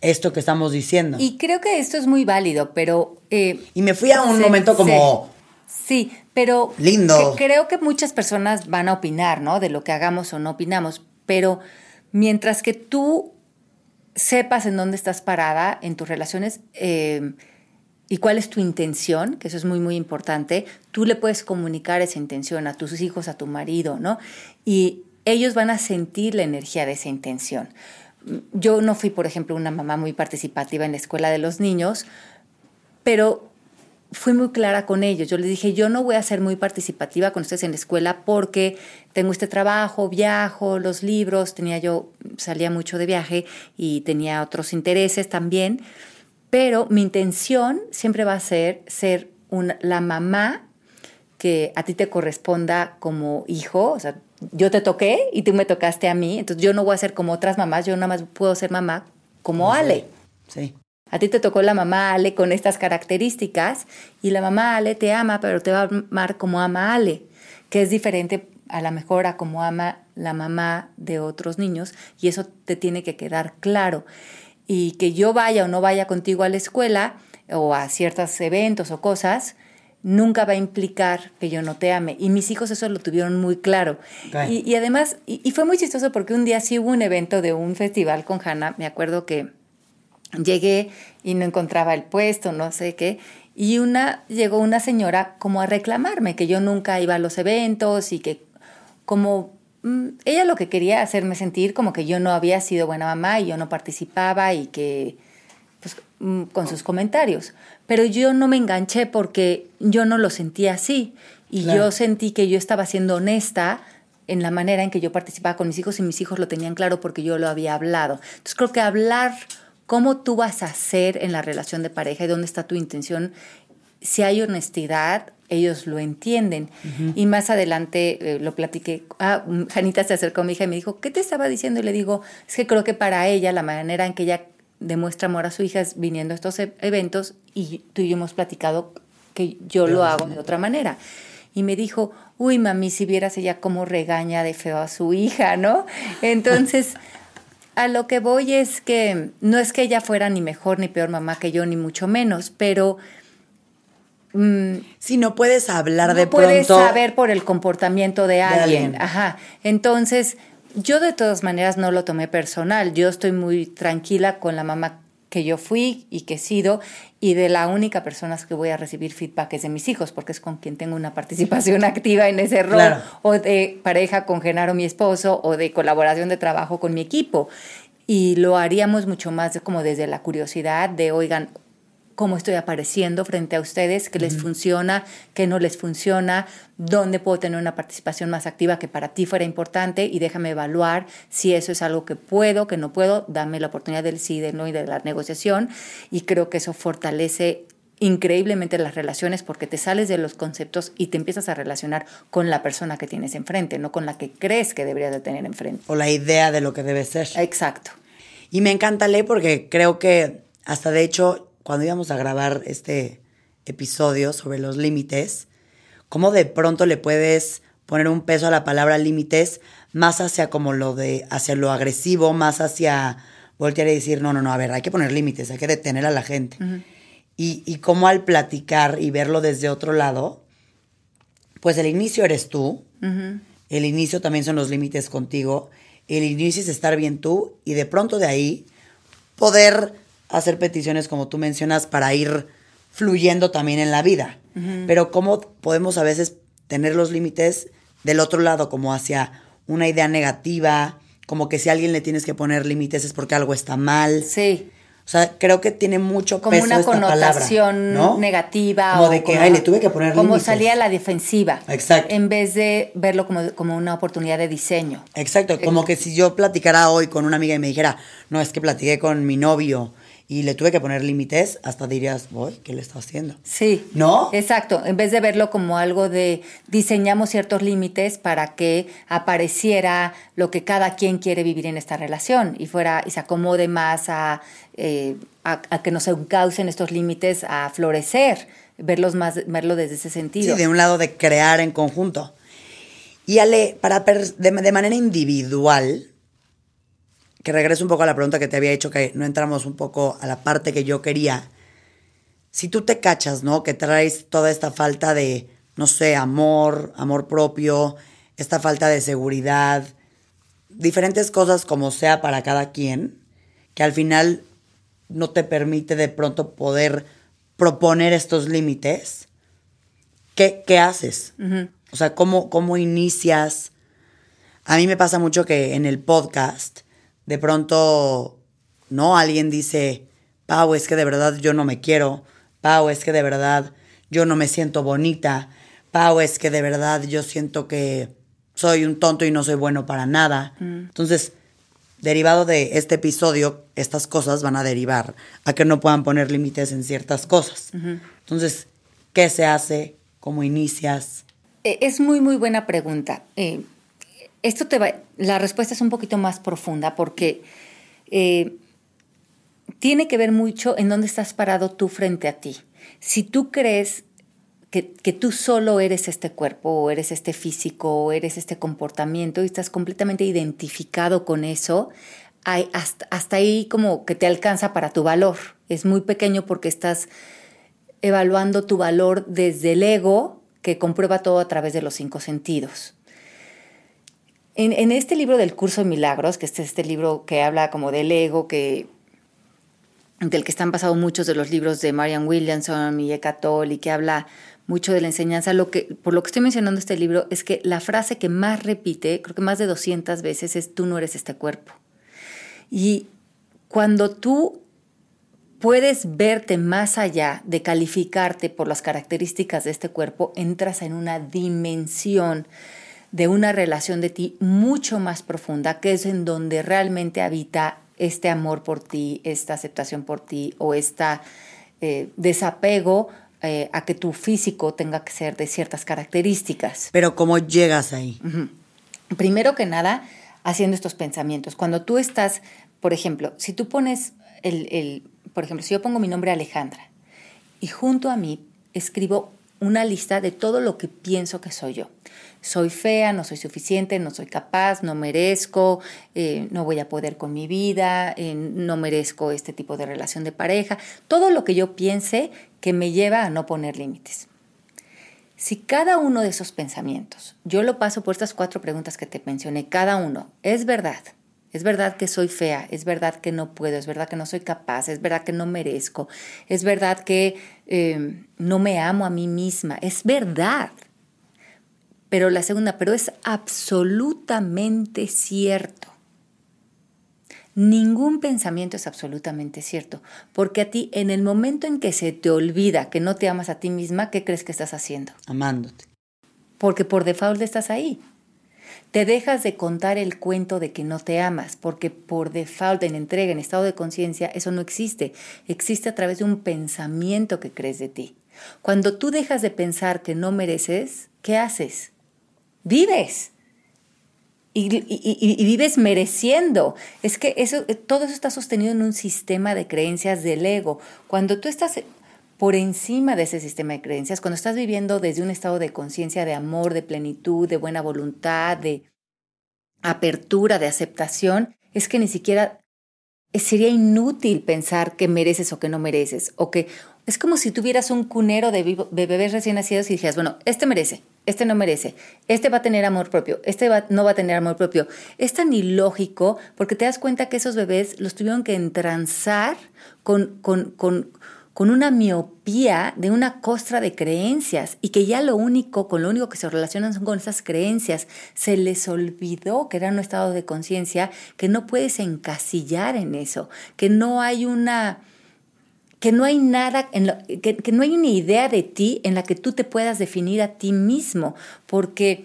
esto que estamos diciendo? Y, Y creo que esto es muy válido, pero... eh, me fui a un se- momento como... Sí, pero Lindo. que- creo que muchas personas van a opinar, ¿no? De lo que hagamos o no opinamos, pero mientras que tú sepas en dónde estás parada en tus relaciones eh, y cuál es tu intención, que eso es muy, muy importante, tú le puedes comunicar esa intención a tus hijos, a tu marido, ¿no? Y ellos van a sentir la energía de esa intención. Yo no fui, por ejemplo, una mamá muy participativa en la escuela de los niños, pero fui muy clara con ellos. Yo les dije, yo no voy a ser muy participativa con ustedes en la escuela porque tengo este trabajo, viajo, los libros, tenía yo, salía mucho de viaje y tenía otros intereses también, pero mi intención siempre va a ser ser una- la mamá que a ti te corresponda como hijo, o sea, yo te toqué y tú me tocaste a mí, entonces yo no voy a ser como otras mamás, yo nada más puedo ser mamá como Ale. Sí. A ti te tocó la mamá Ale con estas características y la mamá Ale te ama, pero te va a amar como ama Ale, que es diferente a la mejor a como ama la mamá de otros niños y eso te tiene que quedar claro. Y que yo vaya o no vaya contigo a la escuela o a ciertos eventos o cosas, nunca va a implicar que yo no te ame. Y mis hijos eso lo tuvieron muy claro. Y, y además, y, y fue muy chistoso porque un día sí hubo un evento de un festival con Hannah, me acuerdo que llegué y no encontraba el puesto, no sé qué. Y una, llegó una señora como a reclamarme que yo nunca iba a los eventos y que como mm, ella lo que quería hacerme sentir como que yo no había sido buena mamá y yo no participaba y que pues, mm, con sus comentarios. Pero yo no me enganché porque yo no lo sentía así y Claro. yo sentí que yo estaba siendo honesta en la manera en que yo participaba con mis hijos y mis hijos lo tenían claro porque yo lo había hablado. Entonces creo que hablar cómo tú vas a hacer en la relación de pareja y dónde está tu intención, si hay honestidad, ellos lo entienden. Y más adelante eh, lo platiqué. Ah, Janita se acercó a mi hija y me dijo, ¿qué te estaba diciendo? Y le digo, es que creo que para ella la manera en que ella demuestra amor a su hija es viniendo a estos e- eventos y tú y yo hemos platicado que yo lo hago de otra manera. Y me dijo, uy, mami, si vieras ella cómo regaña de feo a su hija, ¿no? Entonces, a lo que voy es que no es que ella fuera ni mejor ni peor mamá que yo, ni mucho menos, pero mm, Si no puedes hablar de no puedes pronto. saber por el comportamiento de alguien. alguien. Ajá. Entonces, yo de todas maneras no lo tomé personal. Yo estoy muy tranquila con la mamá que yo fui y que he sido y de la única persona que voy a recibir feedback es de mis hijos porque es con quien tengo una participación activa en ese rol Claro. o de pareja con Genaro mi esposo o de colaboración de trabajo con mi equipo y lo haríamos mucho más como desde la curiosidad de oigan cómo estoy apareciendo frente a ustedes, qué les funciona, qué no les funciona, dónde puedo tener una participación más activa que para ti fuera importante y déjame evaluar si eso es algo que puedo, que no puedo, dame la oportunidad del sí, del no y de la negociación y creo que eso fortalece increíblemente las relaciones porque te sales de los conceptos y te empiezas a relacionar con la persona que tienes enfrente, no con la que crees que deberías de tener enfrente. O la idea de lo que debe ser. Exacto. Y me encanta Le porque creo que hasta de hecho, cuando íbamos a grabar este episodio sobre los límites, cómo de pronto le puedes poner un peso a la palabra límites, más hacia como lo de, hacia lo agresivo, más hacia voltear y decir, no, no, no, a ver, hay que poner límites, hay que detener a la gente. y, y cómo al platicar y verlo desde otro lado, pues el inicio eres tú, el inicio también son los límites contigo, el inicio es estar bien tú y de pronto de ahí poder hacer peticiones como tú mencionas para ir fluyendo también en la vida. Pero cómo podemos a veces tener los límites del otro lado, como hacia una idea negativa, como que si a alguien le tienes que poner límites es porque algo está mal. Sí. O sea, creo que tiene mucho como una connotación negativa. Como de que, ay, le tuve que poner Como salía a la defensiva. Exacto. En vez de verlo como, como una oportunidad de diseño. Exacto. Como que si yo platicara hoy con una amiga y me dijera, no, es que platiqué con mi novio y le tuve que poner límites, hasta dirías, voy, ¿qué le está haciendo? Sí. ¿No? Exacto. En vez de verlo como algo de diseñamos ciertos límites para que apareciera lo que cada quien quiere vivir en esta relación y fuera y se acomode más a, eh, a, que nos encaucen estos límites a florecer, verlos más, verlo desde ese sentido. Sí, de un lado de crear en conjunto. Y Ale, para de, de manera individual, que regreso un poco a la pregunta que te había hecho, que no entramos un poco a la parte que yo quería. Si tú te cachas, ¿no? Que traes toda esta falta de, no sé, amor, amor propio, esta falta de seguridad, diferentes cosas como sea para cada quien, que al final no te permite de pronto poder proponer estos límites, ¿qué, qué haces? O sea, ¿cómo, ¿cómo inicias? A mí me pasa mucho que en el podcast, de pronto, ¿no? Alguien dice, Pau, es que de verdad yo no me quiero, Pau, es que de verdad yo no me siento bonita, Pau, es que de verdad yo siento que soy un tonto y no soy bueno para nada. Mm. Entonces, derivado de este episodio, estas cosas van a derivar a que no puedan poner límites en ciertas cosas. Entonces, ¿qué se hace? ¿Cómo inicias? Eh, es muy, muy buena pregunta. Eh, esto te va, la respuesta es un poquito más profunda porque eh, tiene que ver mucho en dónde estás parado tú frente a ti. Si tú crees que, tú solo eres este cuerpo, o eres este físico, o eres este comportamiento y estás completamente identificado con eso, hasta, hasta ahí como que te alcanza para tu valor. Es muy pequeño porque estás evaluando tu valor desde el ego que comprueba todo a través de los cinco sentidos. En, este libro del curso de milagros, que este es este libro que habla como del ego, que, del que están basados muchos de los libros de Marian Williamson y Eckhart Tolle, y que habla mucho de la enseñanza, lo que, por lo que estoy mencionando este libro, es que la frase que más repite, creo que más de 200 veces, es tú no eres este cuerpo. Y cuando tú puedes verte más allá de calificarte por las características de este cuerpo, entras en una dimensión de una relación de ti mucho más profunda, que es en donde realmente habita este amor por ti, esta aceptación por ti o este desapego eh, a que tu físico tenga que ser de ciertas características. Pero ¿cómo llegas ahí? Primero que nada, haciendo estos pensamientos. Cuando tú estás, por ejemplo, si tú pones el, el, por ejemplo, si yo pongo mi nombre Alejandra y junto a mí escribo una lista de todo lo que pienso que soy yo soy fea, no soy suficiente, no soy capaz, no merezco, eh, no voy a poder con mi vida, eh, no merezco este tipo de relación de pareja, todo lo que yo piense que me lleva a no poner límites. Si cada uno de esos pensamientos, yo lo paso por estas cuatro preguntas que te mencioné, cada uno, es verdad, es verdad que soy fea, es verdad que no puedo, es verdad que no soy capaz, es verdad que no merezco, es verdad que eh, no me amo a mí misma, es verdad. Pero la segunda, pero es absolutamente cierto. Ningún pensamiento es absolutamente cierto, porque a ti en el momento en que se te olvida que no te amas a ti misma, ¿qué crees que estás haciendo? Amándote. Porque por default estás ahí. Te dejas de contar el cuento de que no te amas, porque por default, en entrega, en estado de conciencia, eso no existe. Existe a través de un pensamiento que crees de ti. Cuando tú dejas de pensar que no mereces, ¿qué haces? Vives. Y, vives mereciendo. Es que eso, todo eso está sostenido en un sistema de creencias del ego. Cuando tú estás por encima de ese sistema de creencias, cuando estás viviendo desde un estado de conciencia, de amor, de plenitud, de buena voluntad, de apertura, de aceptación, es que ni siquiera sería inútil pensar que mereces o que no mereces, o que es como si tuvieras un cunero de, bebés recién nacidos y dijeras, bueno, este merece, este no merece, este va a tener amor propio, este no va a tener amor propio. Es tan ilógico porque te das cuenta que esos bebés los tuvieron que entransar con, con, con con una miopía de una costra de creencias y que ya lo único, con lo único que se relacionan son con esas creencias. Se les olvidó que era un estado de conciencia, que no puedes encasillar en eso, que no hay una que no hay nada, en que, que no hay una idea de ti en la que tú te puedas definir a ti mismo, porque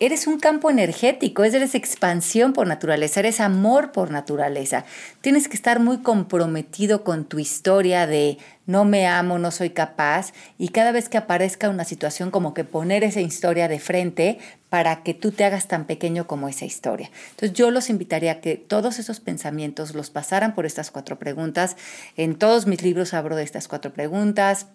Eres un campo energético, eres expansión por naturaleza, eres amor por naturaleza. Tienes que estar muy comprometido con tu historia de no me amo, no soy capaz y cada vez que aparezca una situación como que poner esa historia de frente para que tú te hagas tan pequeño como esa historia. Entonces yo los invitaría a que todos esos pensamientos los pasaran por estas cuatro preguntas. En todos mis libros hablo de estas cuatro preguntas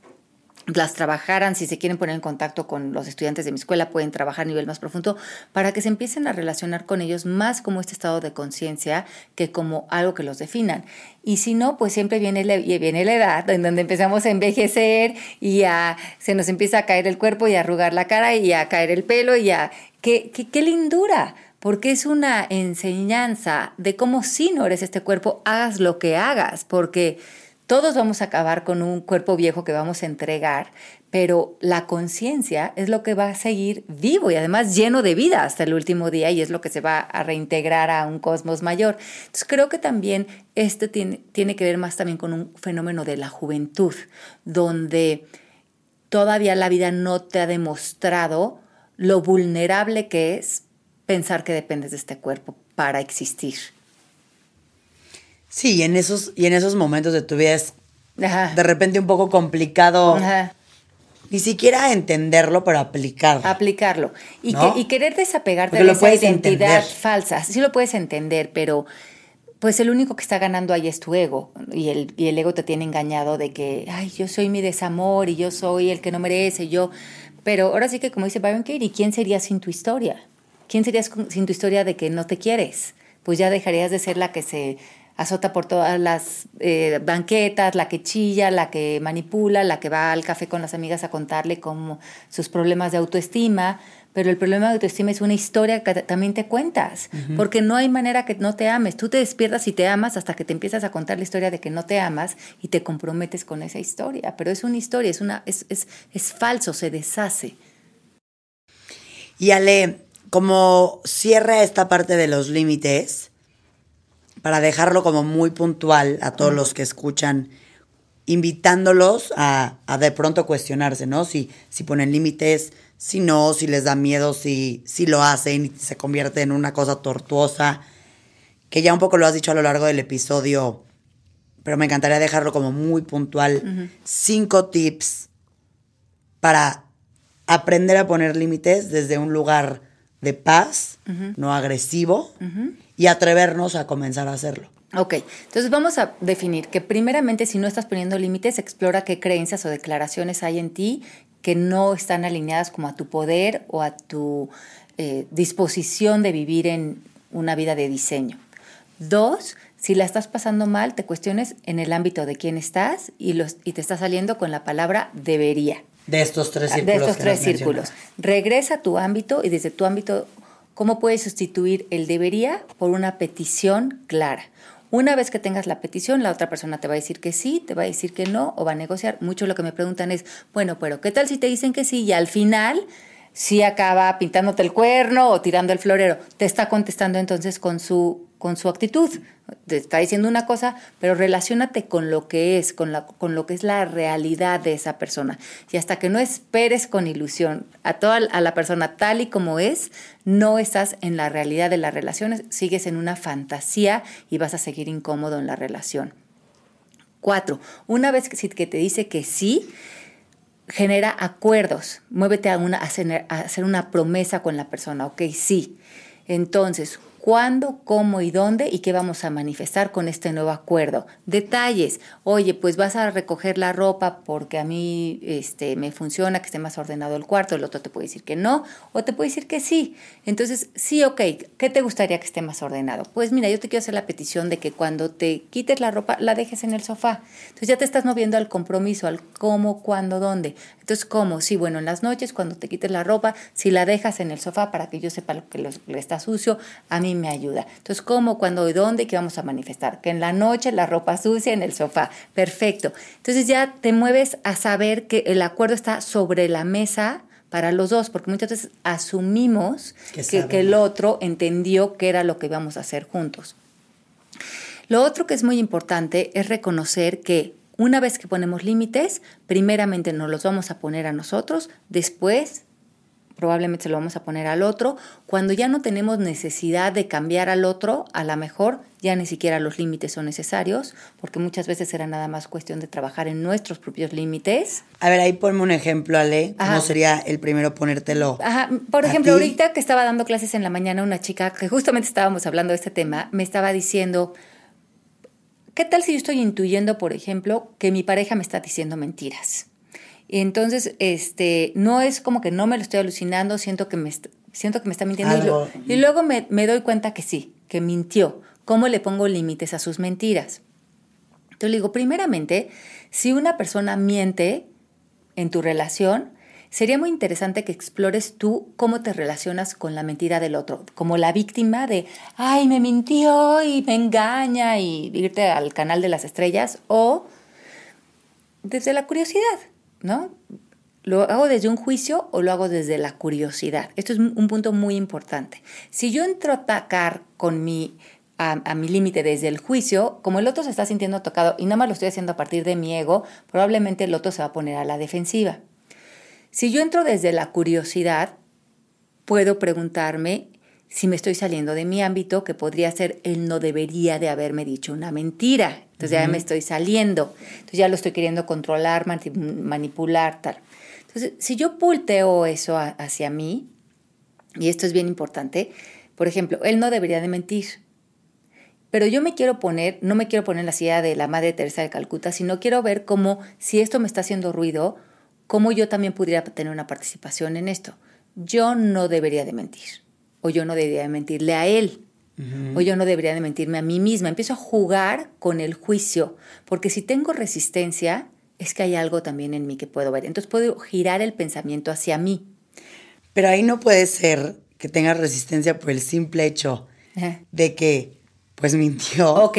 las trabajaran, si se quieren poner en contacto con los estudiantes de mi escuela, pueden trabajar a nivel más profundo para que se empiecen a relacionar con ellos más como este estado de conciencia que como algo que los definan. Y si no, pues siempre viene la, viene la edad en donde empezamos a envejecer y a, se nos empieza a caer el cuerpo y a arrugar la cara y a caer el pelo y a... ¡Qué, qué, qué lindura! porque es una enseñanza de cómo si no eres este cuerpo, hagas lo que hagas, porque todos vamos a acabar con un cuerpo viejo que vamos a entregar, pero la conciencia es lo que va a seguir vivo y además lleno de vida hasta el último día y es lo que se va a reintegrar a un cosmos mayor. Entonces creo que también este tiene, tiene que ver más también con un fenómeno de la juventud, donde todavía la vida no te ha demostrado lo vulnerable que es pensar que dependes de este cuerpo para existir. Sí, y en esos, y en esos momentos de tu vida es de repente un poco complicado. Ni siquiera entenderlo, pero aplicarlo. Aplicarlo. Y, y querer desapegarte de esa identidad falsa. Sí lo puedes entender, pero pues el único que está ganando ahí es tu ego. Y el, y el ego te tiene engañado de que, ay, yo soy mi desamor y yo soy el que no merece, yo. Pero ahora sí que, como dice Byron Katie, ¿quién sería sin tu historia? ¿Quién serías sin tu historia de que no te quieres? Pues ya dejarías de ser la que se azota por todas las eh, banquetas, la que chilla, la que manipula, la que va al café con las amigas a contarle como sus problemas de autoestima, pero el problema de autoestima es una historia que también te cuentas, porque no hay manera que no te ames. Tú te despiertas y te amas hasta que te empiezas a contar la historia de que no te amas y te comprometes con esa historia, pero es una historia, es, una, es, es, es falso, se deshace. Y Ale, como cierra esta parte de los límites, para dejarlo como muy puntual a todos los que escuchan, invitándolos a, de pronto cuestionarse, ¿no? Si, si ponen límites, si no, si les da miedo, si, si lo hacen y se convierte en una cosa tortuosa, que ya un poco lo has dicho a lo largo del episodio, pero me encantaría dejarlo como muy puntual. Cinco tips para aprender a poner límites desde un lugar de paz, no agresivo, y atrevernos a comenzar a hacerlo. Ok, entonces vamos a definir que primeramente si no estás poniendo límites, explora qué creencias o declaraciones hay en ti que no están alineadas como a tu poder o a tu eh, disposición de vivir en una vida de diseño. Dos, si la estás pasando mal, te cuestiones en el ámbito de quién estás y, los, y te está saliendo con la palabra debería. De estos tres círculos. De estos tres círculos. Regresa a tu ámbito y desde tu ámbito ¿Cómo puedes sustituir el debería por una petición clara? Una vez que tengas la petición, la otra persona te va a decir que sí, te va a decir que no o va a negociar. Mucho lo que me preguntan es, bueno, pero ¿qué tal si te dicen que sí y al final sí acaba pintándote el cuerno o tirando el florero? Te está contestando entonces con su con su actitud. Te está diciendo una cosa, pero relacionate con lo que es, con, la, con lo que es la realidad de esa persona. Y hasta que no esperes con ilusión a toda a la persona tal y como es, no estás en la realidad de las relaciones, sigues en una fantasía y vas a seguir incómodo en la relación. Cuatro, una vez que, te dice que sí, genera acuerdos, muévete a, una, a hacer una promesa con la persona, ok, sí. Entonces, cuándo, cómo y dónde y qué vamos a manifestar con este nuevo acuerdo. Detalles, oye, pues vas a recoger la ropa porque a mí este, me funciona que esté más ordenado el cuarto, el otro te puede decir que no o te puede decir que sí. Entonces, sí, ok, ¿qué te gustaría que esté más ordenado? Pues mira, yo te quiero hacer la petición de que cuando te quites la ropa, la dejes en el sofá. Entonces ya te estás moviendo al compromiso, al cómo, cuándo, dónde. Entonces, ¿cómo? Sí, bueno, en las noches, cuando te quites la ropa, si la dejas en el sofá para que yo sepa lo que le está sucio, a mí me ayuda. Entonces, ¿cómo, cuándo y dónde? ¿Qué vamos a manifestar? Que en la noche la ropa sucia en el sofá. Perfecto. Entonces ya te mueves a saber que el acuerdo está sobre la mesa para los dos, porque muchas veces asumimos que, que, el otro entendió qué era lo que íbamos a hacer juntos. Lo otro que es muy importante es reconocer que una vez que ponemos límites, primeramente nos los vamos a poner a nosotros, después probablemente se lo vamos a poner al otro. Cuando ya no tenemos necesidad de cambiar al otro, a lo mejor ya ni siquiera los límites son necesarios, porque muchas veces será nada más cuestión de trabajar en nuestros propios límites. A ver, ahí ponme un ejemplo, Ale. ¿Cómo sería el primero ponértelo? Ajá. Por ejemplo, ahorita que estaba dando clases en la mañana, una chica que justamente estábamos hablando de este tema, me estaba diciendo, ¿qué tal si yo estoy intuyendo, por ejemplo, que mi pareja me está diciendo mentiras? Y entonces, este, no es como que no me lo estoy alucinando, siento que me, siento que me está mintiendo. Y, luego me, me, doy cuenta que sí, que mintió. ¿Cómo le pongo límites a sus mentiras? Entonces le digo, primeramente, si una persona miente en tu relación, sería muy interesante que explores tú cómo te relacionas con la mentira del otro, como la víctima de, ay, me mintió y me engaña y irte al canal de las estrellas, o desde la curiosidad. ¿No? ¿Lo hago desde un juicio o lo hago desde la curiosidad? Esto es un punto muy importante. Si yo entro a atacar con mi, a, mi límite desde el juicio, como el otro se está sintiendo tocado y nada más lo estoy haciendo a partir de mi ego, probablemente el otro se va a poner a la defensiva. Si yo entro desde la curiosidad, puedo preguntarme si me estoy saliendo de mi ámbito, que podría ser él no debería de haberme dicho una mentira. Entonces ya me estoy saliendo. Entonces ya lo estoy queriendo controlar, manipular, tal. Entonces, si yo pulteo eso hacia mí, y esto es bien importante, por ejemplo, él no debería de mentir. Pero yo me quiero poner, no me quiero poner en la silla de la Madre Teresa de Calcuta, sino quiero ver cómo, si esto me está haciendo ruido, cómo yo también pudiera tener una participación en esto. Yo no debería de mentir o yo no debería de mentirle a él, o yo no debería de mentirme a mí misma. Empiezo a jugar con el juicio, porque si tengo resistencia, es que hay algo también en mí que puedo ver. Entonces puedo girar el pensamiento hacia mí. Pero ahí no puede ser que tenga resistencia por el simple hecho de que, pues mintió. Ok,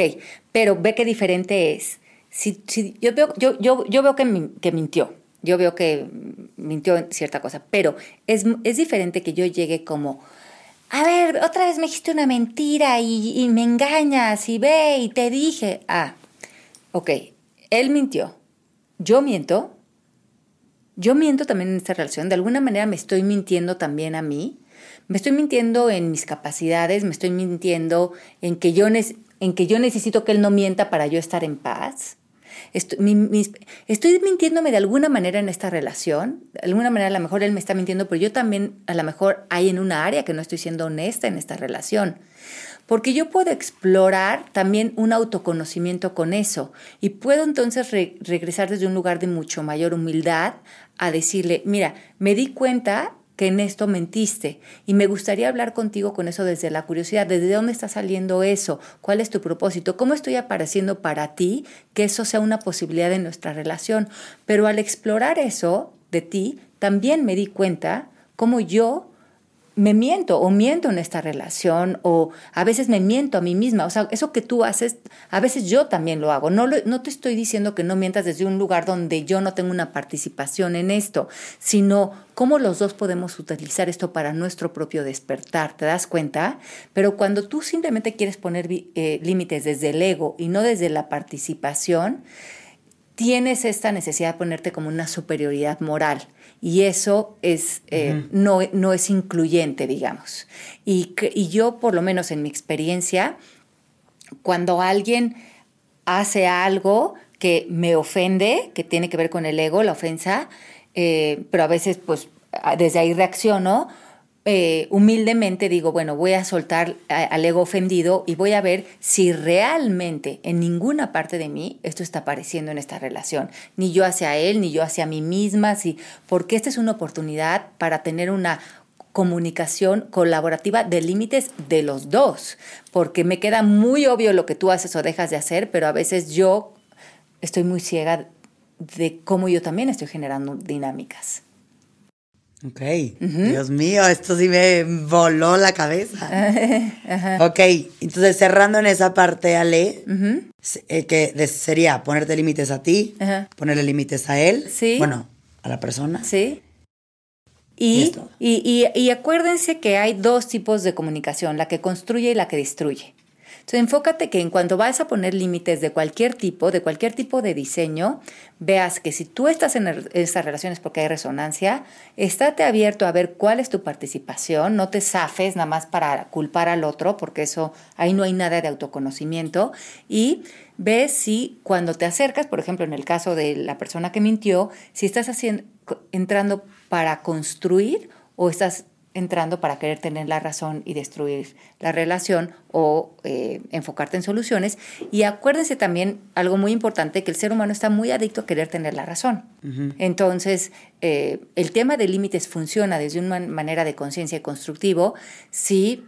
pero ve qué diferente es. Si, yo, veo, yo, yo, yo veo que, que mintió, yo veo que mintió en cierta cosa, pero es, es diferente que yo llegue como a ver, otra vez me dijiste una mentira y, me engañas y ve y te dije, ah, ok, él mintió, yo miento, yo miento también en esta relación, de alguna manera me estoy mintiendo también a mí, me estoy mintiendo en mis capacidades, me estoy mintiendo en que yo, en que yo necesito que él no mienta para yo estar en paz. Estoy, estoy mintiéndome de alguna manera en esta relación. De alguna manera a lo mejor él me está mintiendo, pero yo también a lo mejor hay en una área que no estoy siendo honesta en esta relación. Porque yo puedo explorar también un autoconocimiento con eso y puedo entonces regresar desde un lugar de mucho mayor humildad a decirle, mira, me di cuenta que en esto mentiste. Y me gustaría hablar contigo con eso desde la curiosidad, desde dónde está saliendo eso, cuál es tu propósito, cómo estoy apareciendo para ti, que eso sea una posibilidad en nuestra relación. Pero al explorar eso de ti, también me di cuenta cómo yo me miento o miento en esta relación o a veces me miento a mí misma. O sea, eso que tú haces, a veces yo también lo hago. No, no te estoy diciendo que no mientas desde un lugar donde yo no tengo una participación en esto, sino cómo los dos podemos utilizar esto para nuestro propio despertar. ¿Te das cuenta? Pero cuando tú simplemente quieres poner eh, límites desde el ego y no desde la participación, tienes esta necesidad de ponerte como una superioridad moral y eso es, eh, no, no, es incluyente, digamos. Y, y yo, por lo menos en mi experiencia, cuando alguien hace algo que me ofende, que tiene que ver con el ego, la ofensa, eh, pero a veces pues desde ahí reacciono, eh, humildemente digo, bueno, voy a soltar al ego ofendido y voy a ver si realmente en ninguna parte de mí esto está apareciendo en esta relación, ni yo hacia él, ni yo hacia mí misma, si, porque esta es una oportunidad para tener una comunicación colaborativa de límites de los dos, porque me queda muy obvio lo que tú haces o dejas de hacer, pero a veces yo estoy muy ciega de cómo yo también estoy generando dinámicas. Ok, Dios mío, esto sí me voló la cabeza. Ok, entonces cerrando en esa parte, Ale, eh, que sería ponerte límites a ti, ponerle límites a él, sí. bueno, a la persona. Sí. Y, y, y, acuérdense que hay dos tipos de comunicación, la que construye y la que destruye. Entonces, enfócate que en cuanto vas a poner límites de cualquier tipo, de cualquier tipo de diseño, veas que si tú estás en esas relaciones porque hay resonancia, estate abierto a ver cuál es tu participación, no te zafes nada más para culpar al otro, porque eso ahí no hay nada de autoconocimiento y ve si cuando te acercas, por ejemplo, en el caso de la persona que mintió, si estás haciendo, entrando para construir o estás entrando para querer tener la razón y destruir la relación o eh, enfocarte en soluciones. Y acuérdense también algo muy importante, que el ser humano está muy adicto a querer tener la razón. Entonces, eh, el tema de límites funciona desde una manera de conciencia y constructivo si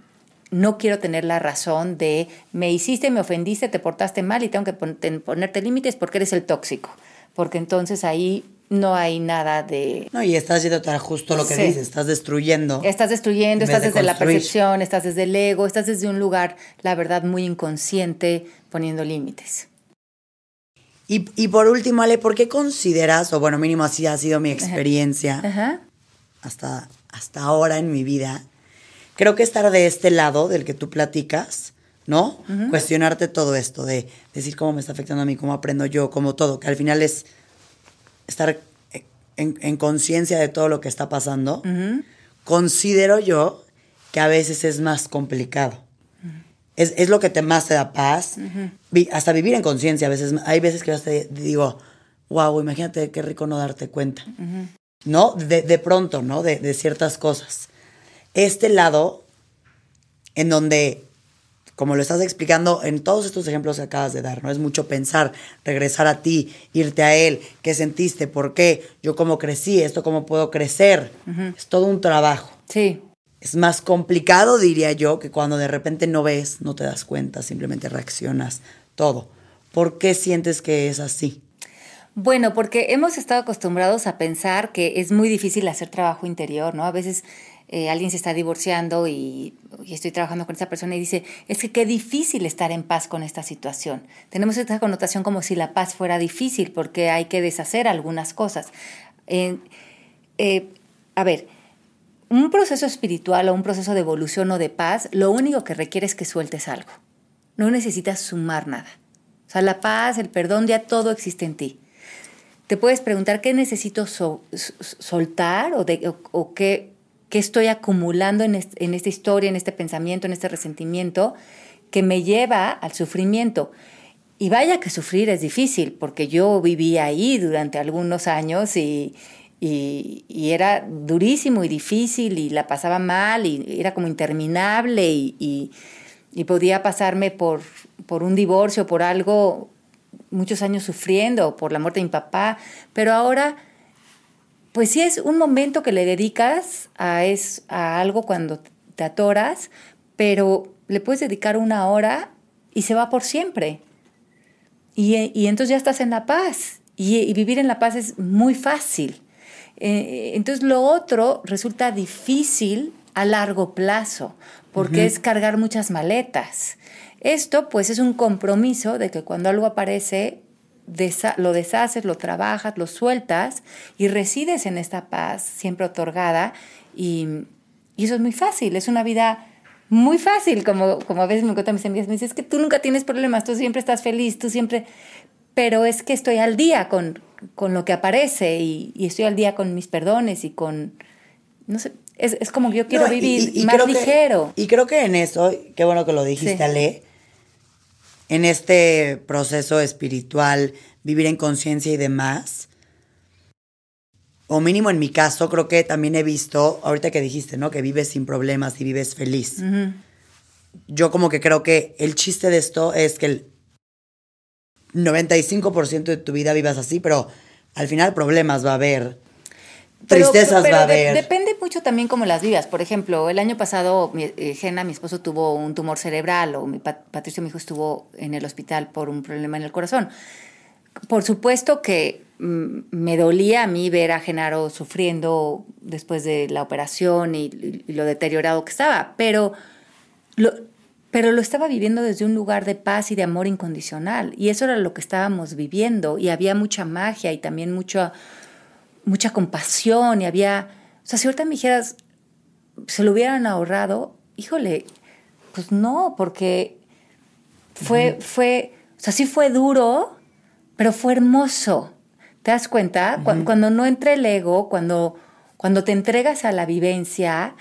no quiero tener la razón de me hiciste, me ofendiste, te portaste mal y tengo que ponerte límites porque eres el tóxico. Porque entonces ahí no hay nada de... No, y estás yendo tan justo lo que dices, estás destruyendo. Estás destruyendo, estás desde la percepción, estás desde el ego, estás desde un lugar, la verdad, muy inconsciente, poniendo límites. Y, y por último, Ale, ¿por qué consideras, o bueno, mínimo así ha sido mi experiencia Hasta, hasta ahora en mi vida, creo que estar de este lado del que tú platicas, ¿no? Cuestionarte todo esto, de decir cómo me está afectando a mí, cómo aprendo yo, cómo todo, que al final es estar en, conciencia de todo lo que está pasando, considero yo que a veces es más complicado. es, lo que te más te da paz. hasta vivir en conciencia, a veces, hay veces que yo te digo, wow, imagínate qué rico no darte cuenta. ¿No? De, pronto, ¿no? De, de ciertas cosas. Este lado, en donde como lo estás explicando en todos estos ejemplos que acabas de dar, ¿no? Es mucho pensar, regresar a ti, irte a él, qué sentiste, por qué, yo cómo crecí, esto cómo puedo crecer. Es todo un trabajo. Sí. Es más complicado, diría yo, que cuando de repente no ves, no te das cuenta, simplemente reaccionas, todo. ¿Por qué sientes que es así? Bueno, porque hemos estado acostumbrados a pensar que es muy difícil hacer trabajo interior, ¿no? A veces eh, alguien se está divorciando y, estoy trabajando con esa persona y dice, es que qué difícil estar en paz con esta situación. Tenemos esta connotación como si la paz fuera difícil porque hay que deshacer algunas cosas. Eh, a ver, un proceso espiritual o un proceso de evolución o de paz, lo único que requiere es que sueltes algo. No necesitas sumar nada. O sea, la paz, el perdón, ya todo existe en ti. Te puedes preguntar qué necesito soltar o qué, qué estoy acumulando en, esta historia, en este pensamiento, en este resentimiento, que me lleva al sufrimiento. Y vaya que sufrir es difícil, porque yo viví ahí durante algunos años y, era durísimo y difícil y la pasaba mal y era como interminable y, podía pasarme por, por un divorcio, por algo, muchos años sufriendo, por la muerte de mi papá, pero ahora pues sí es un momento que le dedicas a, es, a algo cuando te atoras, pero le puedes dedicar una hora y se va por siempre. Y, entonces ya estás en la paz. Y, vivir en la paz es muy fácil. Eh, entonces lo otro resulta difícil a largo plazo, porque es cargar muchas maletas. Esto pues es un compromiso de que cuando algo aparece lo deshaces, lo trabajas, lo sueltas y resides en esta paz siempre otorgada y, eso es muy fácil, es una vida muy fácil, como, como a veces me cuentan mis amigas, me dicen, es que tú nunca tienes problemas, tú siempre estás feliz, tú siempre, pero es que estoy al día con, con lo que aparece y, estoy al día con mis perdones y con, no sé, es, como yo quiero vivir más ligero. y creo que en eso, qué bueno que lo dijiste, Ale, en este proceso espiritual, vivir en conciencia y demás, o mínimo en mi caso, creo que también he visto, ahorita que dijiste, ¿no? Que vives sin problemas y vives feliz. Yo como que creo que el chiste de esto es que el 95% de tu vida vivas así, pero al final problemas va a haber. Tristezas va a haber. depende mucho también cómo las vivas. Por ejemplo, el año pasado, mi, eh, Jena, mi esposo, tuvo un tumor cerebral, o mi Patricio, mi hijo, estuvo en el hospital por un problema en el corazón. Por supuesto que mm, me dolía a mí ver a Genaro sufriendo después de la operación y, y lo deteriorado que estaba, pero lo, pero lo estaba viviendo desde un lugar de paz y de amor incondicional. Y eso era lo que estábamos viviendo. Y había mucha magia y también mucha, mucha compasión. Y había, o sea, si ahorita me dijeras, se lo hubieran ahorrado, híjole, pues no, porque fue, fue, o sea, sí fue duro, pero fue hermoso. ¿Te das cuenta? cuando, no entra el ego, cuando, cuando te entregas a la vivencia,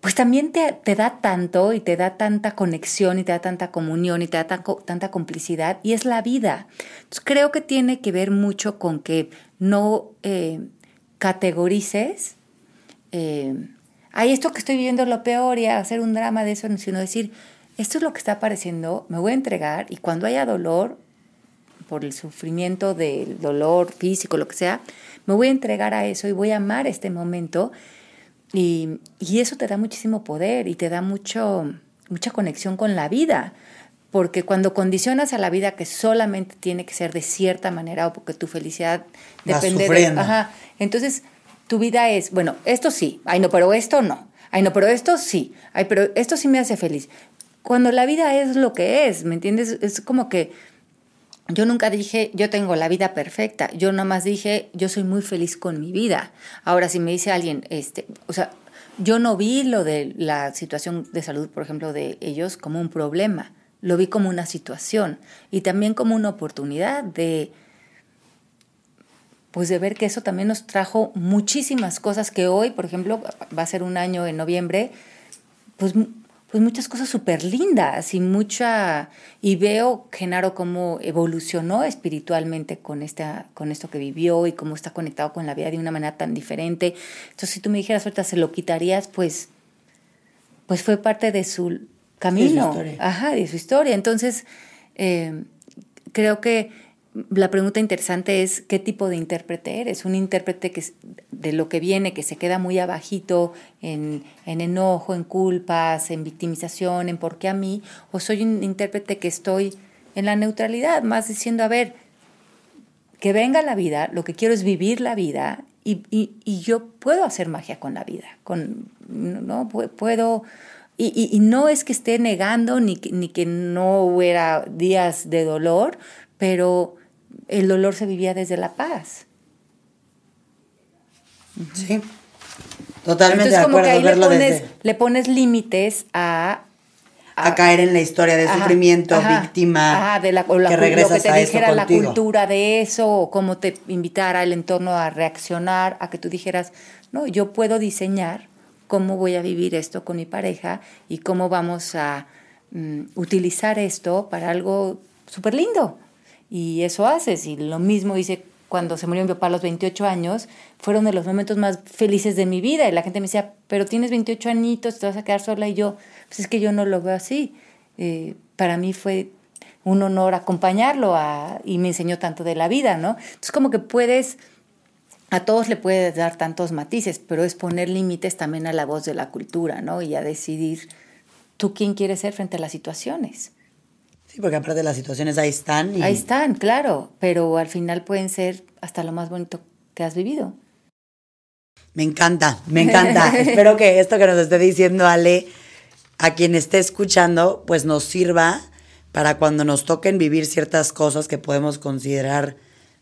pues también te, da tanto y te da tanta conexión y te da tanta comunión y te da tanta complicidad y es la vida. Entonces creo que tiene que ver mucho con que no eh, categorices, eh, hay esto que estoy viviendo lo peor y hacer un drama de eso, sino decir, esto es lo que está apareciendo, me voy a entregar y cuando haya dolor, por el sufrimiento del dolor físico, lo que sea, me voy a entregar a eso y voy a amar este momento y, eso te da muchísimo poder y te da mucho, mucha conexión con la vida. Porque cuando condicionas a la vida que solamente tiene que ser de cierta manera o porque tu felicidad depende de... Ajá, entonces tu vida es, bueno, esto sí, ay no, pero esto no, ay no, pero esto sí, ay, pero esto sí me hace feliz. Cuando la vida es lo que es, ¿me entiendes? Es como que yo nunca dije, yo tengo la vida perfecta. Yo nada más dije, yo soy muy feliz con mi vida. Ahora, si me dice alguien, este, o sea, yo no vi lo de la situación de salud, por ejemplo, de ellos como un problema. Lo vi como una situación y también como una oportunidad de, pues de ver que eso también nos trajo muchísimas cosas que hoy, por ejemplo, va a ser un año en noviembre, pues pues muchas cosas súper lindas y mucha y veo Genaro cómo evolucionó espiritualmente con esta con esto que vivió y cómo está conectado con la vida de una manera tan diferente. Entonces, si tú me dijeras ahorita se lo quitarías, pues pues fue parte de su camino, ajá, de su historia. Entonces, eh, creo que la pregunta interesante es qué tipo de intérprete eres. Un intérprete que de lo que viene, que se queda muy abajito en, en, enojo, en culpas, en victimización, en por qué a mí, o soy un intérprete que estoy en la neutralidad, más diciendo, a ver, que venga la vida, lo que quiero es vivir la vida y, y, yo puedo hacer magia con la vida, con, no puedo... Y, y, no es que esté negando ni, ni que no hubiera días de dolor, pero el dolor se vivía desde la paz. Sí, totalmente de acuerdo. Como que ahí le, pones, límites a, a, caer en la historia de sufrimiento, víctima, de la, que regresas lo que te dijera la cultura de eso, o cómo te invitara el entorno a reaccionar, a que tú dijeras, no, yo puedo diseñar cómo voy a vivir esto con mi pareja y cómo vamos a mm, utilizar esto para algo súper lindo. Y eso haces. Y lo mismo hice cuando se murió mi papá a los 28 años. Fueron de los momentos más felices de mi vida. Y la gente me decía, pero tienes 28 añitos, te vas a quedar sola. Y yo, pues es que yo no lo veo así. Eh, para mí fue un honor acompañarlo y me enseñó tanto de la vida, ¿no? Entonces como que puedes, a todos le puedes dar tantos matices, pero es poner límites también a la voz de la cultura, ¿no? Y a decidir tú quién quieres ser frente a las situaciones. Sí, porque aparte las situaciones ahí están. Ahí están, claro, pero al final pueden ser hasta lo más bonito que has vivido. Me encanta, me encanta. Espero que esto que nos esté diciendo Ale, a quien esté escuchando, pues nos sirva para cuando nos toquen vivir ciertas cosas que podemos considerar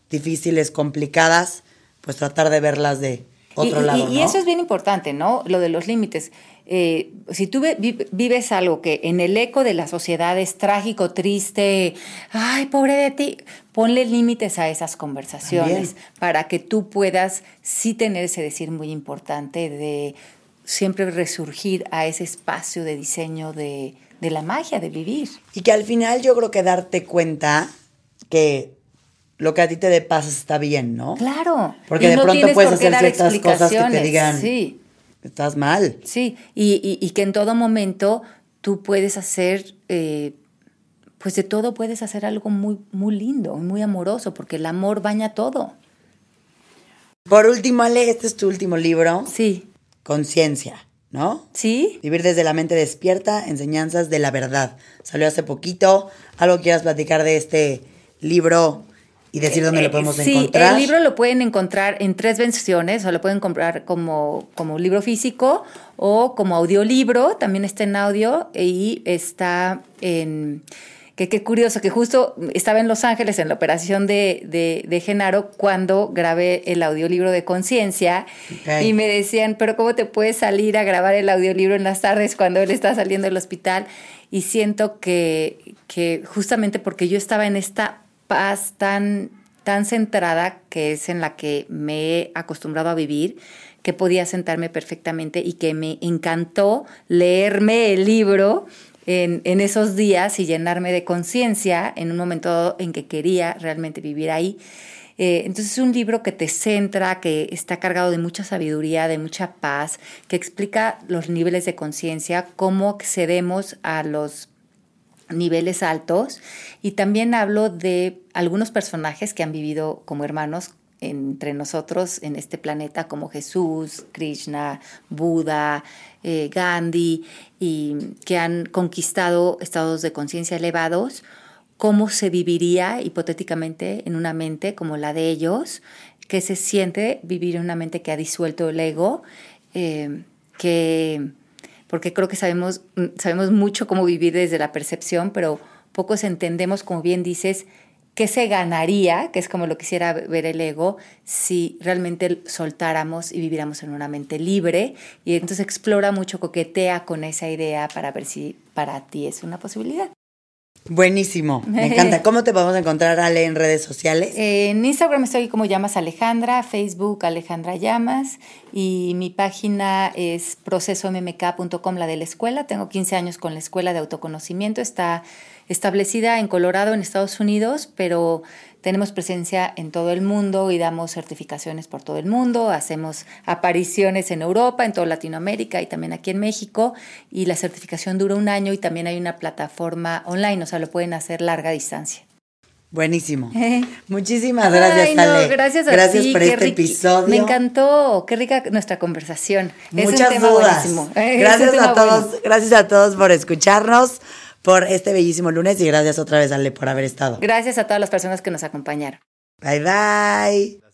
difíciles, complicadas, pues tratar de verlas de otro lado. Y eso es bien importante, ¿no? Lo de los límites. Eh, si tú vives algo que en el eco de la sociedad es trágico, triste, ay, pobre de ti, ponle límites a esas conversaciones para que tú puedas sí tener ese decir muy importante de siempre resurgir a ese espacio de diseño de, de la magia de vivir. Y que al final yo creo que darte cuenta que lo que a ti te dé paz está bien, ¿no? Claro. Porque Y de no pronto puedes hacer ciertas cosas que te digan, Sí. Estás mal. Sí, y, y- y que en todo momento tú puedes hacer, eh, pues de todo puedes hacer algo muy, muy lindo, muy amoroso, porque el amor baña todo. Por último, Ale, este es tu último libro, Sí, Conciencia, ¿no? sí. Vivir desde la mente despierta, enseñanzas de la verdad. Salió hace poquito. ¿Algo quieras platicar de este libro y decir dónde lo podemos Eh, sí, encontrar? el libro lo pueden encontrar en tres versiones, o lo pueden comprar como, como libro físico o como audiolibro, también está en audio y está en... Que qué curioso, que justo estaba en Los Ángeles en la operación de, de, de Genaro cuando grabé el audiolibro de Conciencia y me decían, pero ¿cómo te puedes salir a grabar el audiolibro en las tardes cuando él está saliendo del hospital? Y siento que, que justamente porque yo estaba en esta paz tan, tan centrada que es en la que me he acostumbrado a vivir, que podía sentarme perfectamente y que me encantó leerme el libro en, en esos días y llenarme de conciencia en un momento en que quería realmente vivir ahí. Eh, entonces es un libro que te centra, que está cargado de mucha sabiduría, de mucha paz, que explica los niveles de conciencia, cómo accedemos a los niveles altos. Y también hablo de algunos personajes que han vivido como hermanos entre nosotros en este planeta como Jesús, Krishna, Buda, eh, Gandhi y que han conquistado estados de conciencia elevados, cómo se viviría hipotéticamente en una mente como la de ellos, que se siente vivir en una mente que ha disuelto el ego, eh, que porque creo que sabemos, sabemos mucho cómo vivir desde la percepción, pero pocos entendemos, como bien dices, qué se ganaría, que es como lo quisiera ver el ego, si realmente soltáramos y viviéramos en una mente libre. Y entonces explora mucho, coquetea con esa idea para ver si para ti es una posibilidad. Buenísimo, me encanta. ¿Cómo te podemos encontrar, Ale, en redes sociales? En Instagram estoy como Llamas Alejandra, Facebook Alejandra Llamas y mi página es procesommk.com, la de la escuela. Tengo 15 años con la escuela de autoconocimiento. Está establecida en Colorado, en Estados Unidos, pero tenemos presencia en todo el mundo y damos certificaciones por todo el mundo. Hacemos apariciones en Europa, en toda Latinoamérica y también aquí en México. Y la certificación dura un año y también hay una plataforma online, o sea, lo pueden hacer larga distancia. Buenísimo. Muchísimas gracias, Ay, no, Ale. gracias a Gracias ti, por este episodio. Me encantó, qué rica nuestra conversación. Es un Muchas tema dudas. buenísimo. Gracias a todos, bueno. gracias a todos por escucharnos, por este bellísimo lunes y gracias otra vez, Ale, por haber estado. Gracias a todas las personas que nos acompañaron. Bye bye.